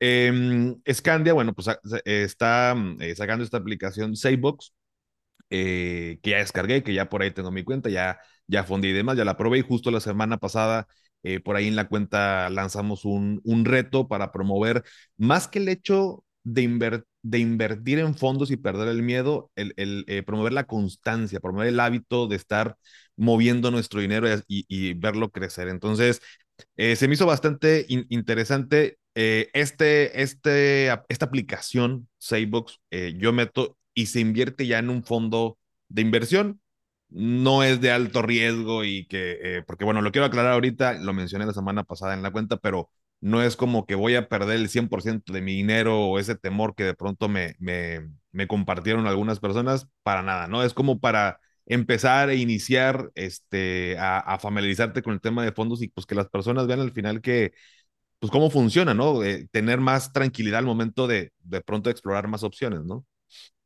eh, Scandia, bueno, pues está eh, sacando esta aplicación Savebox eh, que ya descargué, que ya por ahí tengo mi cuenta, ya, ya fundí y demás, ya la probé y justo la semana pasada eh, por ahí en la cuenta lanzamos un, un, reto para promover, más que el hecho de, inver de invertir en fondos y perder el miedo, el, el eh, promover la constancia, promover el hábito de estar moviendo nuestro dinero y, y verlo crecer. Entonces, eh, se me hizo bastante in interesante eh, este, este, esta aplicación, Savebox, yo meto y se invierte ya en un fondo de inversión. No es de alto riesgo y que, porque bueno, lo quiero aclarar ahorita, lo mencioné la semana pasada en la cuenta, pero no es como que voy a perder el 100% de mi dinero o ese temor que de pronto me, me, compartieron algunas personas, para nada, ¿no? Es como para empezar e iniciar este, a, familiarizarte con el tema de fondos y pues que las personas vean al final que, pues cómo funciona, ¿no? tener más tranquilidad al momento de de pronto explorar más opciones, ¿no?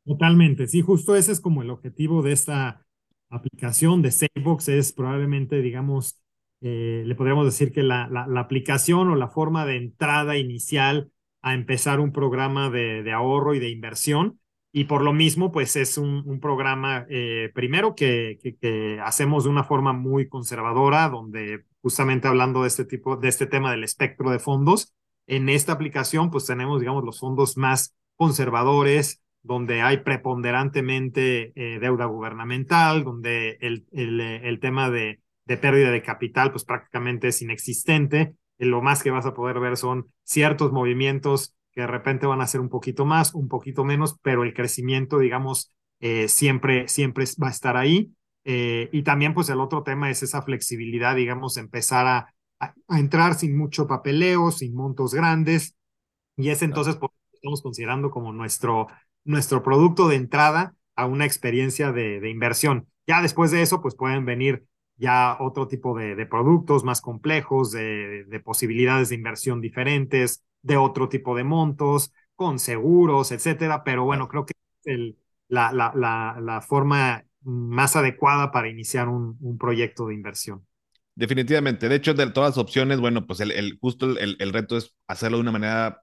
Totalmente, sí, justo ese es como el objetivo de esta aplicación de Savebox, es probablemente, digamos, eh, le podríamos decir que la, la, aplicación o la forma de entrada inicial a empezar un programa de, de ahorro y de inversión. Y por lo mismo, pues es un, un programa, eh, primero, que, que, hacemos de una forma muy conservadora, donde justamente hablando de este tipo, de este tema del espectro de fondos, en esta aplicación, pues tenemos, digamos, los fondos más conservadores, donde hay preponderantemente eh, deuda gubernamental, donde el, el, el tema de, de, pérdida de capital, pues prácticamente es inexistente. Lo más que vas a poder ver son ciertos movimientos que de repente van a ser un poquito más, un poquito menos, pero el crecimiento, digamos, eh, siempre, siempre va a estar ahí. Eh, y también, pues, el otro tema es esa flexibilidad, digamos, empezar a, a, entrar sin mucho papeleo, sin montos grandes. Y es entonces, pues, estamos considerando como nuestro, nuestro producto de entrada a una experiencia de, de inversión. Ya después de eso, pues pueden venir ya otro tipo de, de productos más complejos, de, de, posibilidades de inversión diferentes, de otro tipo de montos, con seguros, etcétera. Pero bueno, creo que el, la, la, la, la forma más adecuada para iniciar un, un, proyecto de inversión. Definitivamente. De hecho, de todas las opciones, bueno, pues el, el justo el, el, reto es hacerlo de una manera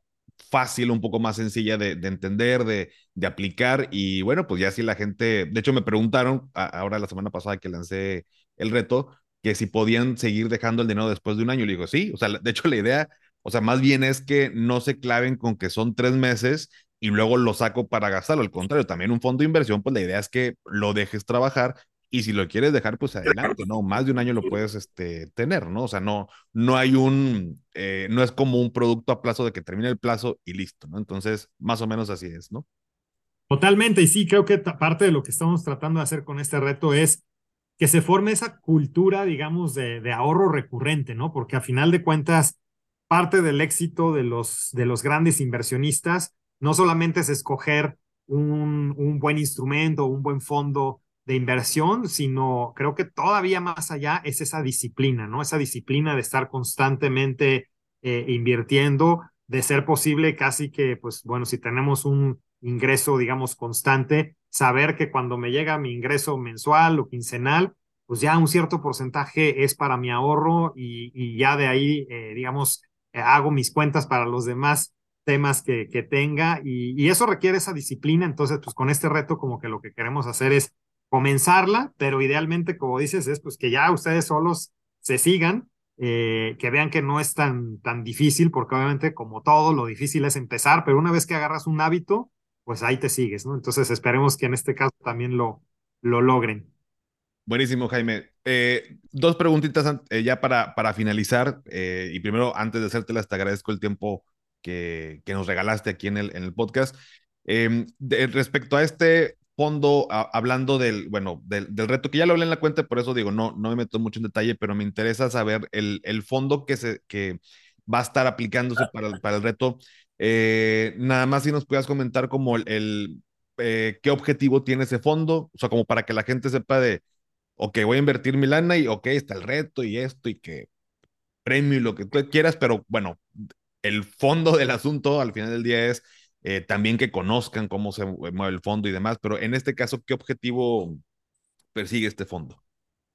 fácil, un poco más sencilla de, de entender, de, de, aplicar. Y bueno, pues ya si la gente, de hecho me preguntaron a, ahora la semana pasada que lancé el reto, que si podían seguir dejando el dinero después de un año. Le digo, sí, o sea, de hecho la idea o sea, más bien es que no se claven con que son tres meses y luego lo saco para gastarlo. Al contrario, también un fondo de inversión, pues la idea es que lo dejes trabajar y si lo quieres dejar, pues adelante, ¿no? Más de un año lo puedes este, tener, ¿no? O sea, no, no hay un, eh, no es como un producto a plazo de que termine el plazo y listo, ¿no? Entonces, más o menos así es, ¿no? Totalmente, y sí, creo que parte de lo que estamos tratando de hacer con este reto es que se forme esa cultura, digamos, de, ahorro recurrente, ¿no? Porque a final de cuentas, parte del éxito de los, de los grandes inversionistas no solamente es escoger un, un buen instrumento, un buen fondo de inversión, sino creo que todavía más allá es esa disciplina, ¿no? Esa disciplina de estar constantemente eh, invirtiendo, de ser posible casi que, pues bueno, si tenemos un ingreso, digamos, constante, saber que cuando me llega mi ingreso mensual o quincenal, pues ya un cierto porcentaje es para mi ahorro y, y ya de ahí, eh, digamos, eh, hago mis cuentas para los demás temas que, que tenga y, y, eso requiere esa disciplina. Entonces, pues con este reto como que lo que queremos hacer es comenzarla, pero idealmente, como dices, es pues que ya ustedes solos se sigan, eh, que vean que no es tan, tan difícil, porque obviamente como todo, lo difícil es empezar, pero una vez que agarras un hábito, pues ahí te sigues, ¿no? Entonces esperemos que en este caso también lo, lo logren. Buenísimo, Jaime. Eh, dos preguntitas eh, ya para, para finalizar. Eh, y primero, antes de hacértelas, te agradezco el tiempo que, que nos regalaste aquí en el, en el podcast. Em, de, respecto a este fondo, a, hablando del, bueno, del, del, reto, que ya lo hablé en la cuenta, por eso digo, no, no me meto mucho en detalle, pero me interesa saber el, el fondo que, se, que va a estar aplicándose para, para el reto. Nada más si nos puedas comentar como el, el qué objetivo tiene ese fondo, o sea, como para que la gente sepa de ok, voy a invertir mi lana y ok, está el reto y esto y que premio y lo que tú quieras, pero bueno, el fondo del asunto al final del día es eh, también que conozcan cómo se mueve el fondo y demás, pero en este caso, ¿qué objetivo persigue este fondo?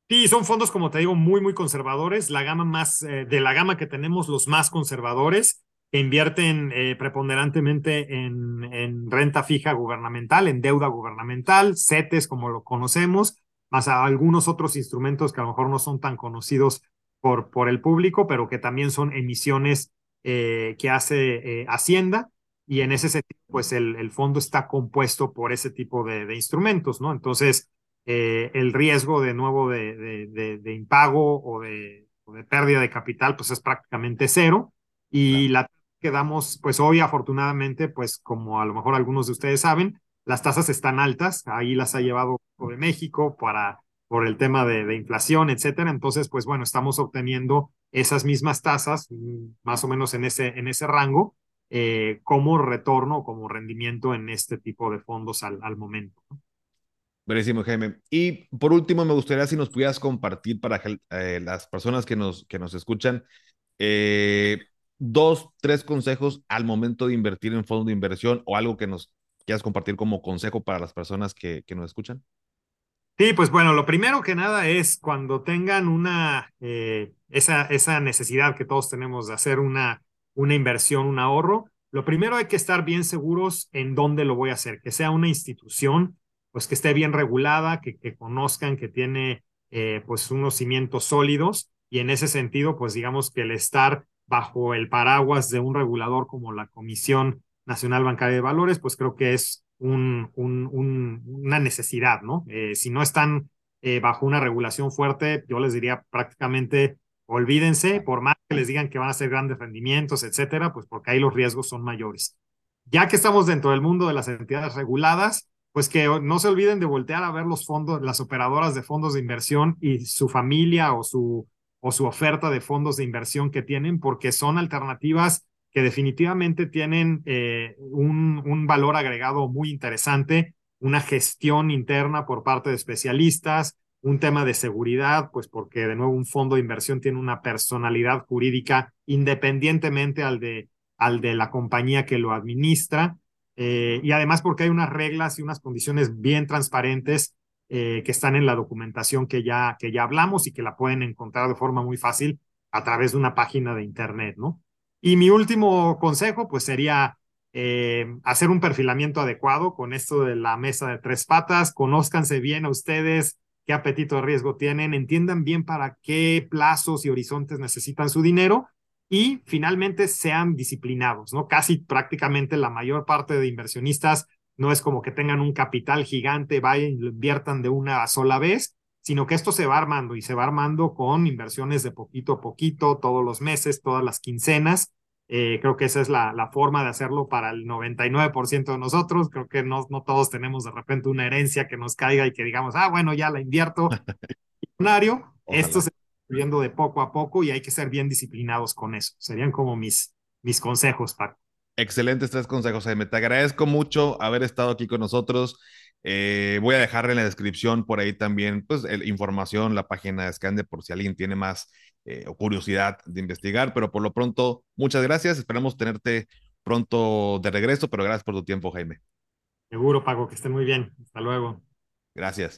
Sí, son fondos, como te digo, muy, muy conservadores. La gama más, eh, de la gama que tenemos, los más conservadores. Que invierten eh, preponderantemente en, en, renta fija gubernamental, en deuda gubernamental, CETES como lo conocemos, más a algunos otros instrumentos que a lo mejor no son tan conocidos por, por el público, pero que también son emisiones eh, que hace eh, Hacienda. Y en ese sentido, pues el, el, fondo está compuesto por ese tipo de, de instrumentos, ¿no? Entonces, el riesgo de nuevo de, de, de impago o de, o de pérdida de capital, pues es prácticamente cero. Y la que damos, pues hoy afortunadamente, pues como a lo mejor algunos de ustedes saben, las tasas están altas, ahí las ha llevado de México para, por el tema de, inflación, etcétera. Entonces, pues bueno, estamos obteniendo esas mismas tasas, mm, más o menos en ese, en ese rango, eh, como retorno, como rendimiento en este tipo de fondos al, al momento. Buenísimo, Jaime. Y por último, me gustaría si nos pudieras compartir para eh, las personas que nos, que nos escuchan, eh, dos, tres consejos al momento de invertir en fondos de inversión o algo que nos quieras compartir como consejo para las personas que, que nos escuchan? Sí, pues bueno, lo primero que nada es cuando tengan una, eh, esa, esa necesidad que todos tenemos de hacer una, una inversión, un ahorro, lo primero hay que estar bien seguros en dónde lo voy a hacer, que sea una institución, pues que esté bien regulada, que, que conozcan que tiene eh, pues unos cimientos sólidos y en ese sentido, pues digamos que el estar bajo el paraguas de un regulador como la Comisión Nacional Bancaria de Valores, pues creo que es un, un, una necesidad, ¿no? Eh, si no están eh, bajo una regulación fuerte, yo les diría prácticamente olvídense, por más que les digan que van a ser grandes rendimientos, etcétera, pues porque ahí los riesgos son mayores. Ya que estamos dentro del mundo de las entidades reguladas, pues que no se olviden de voltear a ver los fondos, las operadoras de fondos de inversión y su familia o su o su oferta de fondos de inversión que tienen, porque son alternativas que definitivamente tienen eh, un, un valor agregado muy interesante, una gestión interna por parte de especialistas, un tema de seguridad, pues porque de nuevo un fondo de inversión tiene una personalidad jurídica independientemente al de, al de la compañía que lo administra, eh, y además porque hay unas reglas y unas condiciones bien transparentes eh, que están en la documentación que ya, que ya hablamos y que la pueden encontrar de forma muy fácil a través de una página de internet, ¿no? Y mi último consejo, pues sería eh, hacer un perfilamiento adecuado con esto de la mesa de tres patas, conózcanse bien a ustedes, qué apetito de riesgo tienen, entiendan bien para qué plazos y horizontes necesitan su dinero y finalmente sean disciplinados, ¿no? Casi prácticamente la mayor parte de inversionistas no es como que tengan un capital gigante, vayan y lo inviertan de una sola vez, sino que esto se va armando y se va armando con inversiones de poquito a poquito, todos los meses, todas las quincenas. Eh, creo que esa es la, la, forma de hacerlo para el 99% de nosotros. Creo que no, no todos tenemos de repente una herencia que nos caiga y que digamos, ah, bueno, ya la invierto. Esto se va viendo de poco a poco y hay que ser bien disciplinados con eso. Serían como mis, mis consejos, Paco. Excelentes tres consejos, Jaime. Te agradezco mucho haber estado aquí con nosotros. Eh, voy a dejar en la descripción por ahí también, pues, información, la página de Scande por si alguien tiene más eh, curiosidad de investigar, pero por lo pronto, muchas gracias. Esperamos tenerte pronto de regreso, pero gracias por tu tiempo, Jaime. Seguro, Paco, que esté muy bien. Hasta luego. Gracias.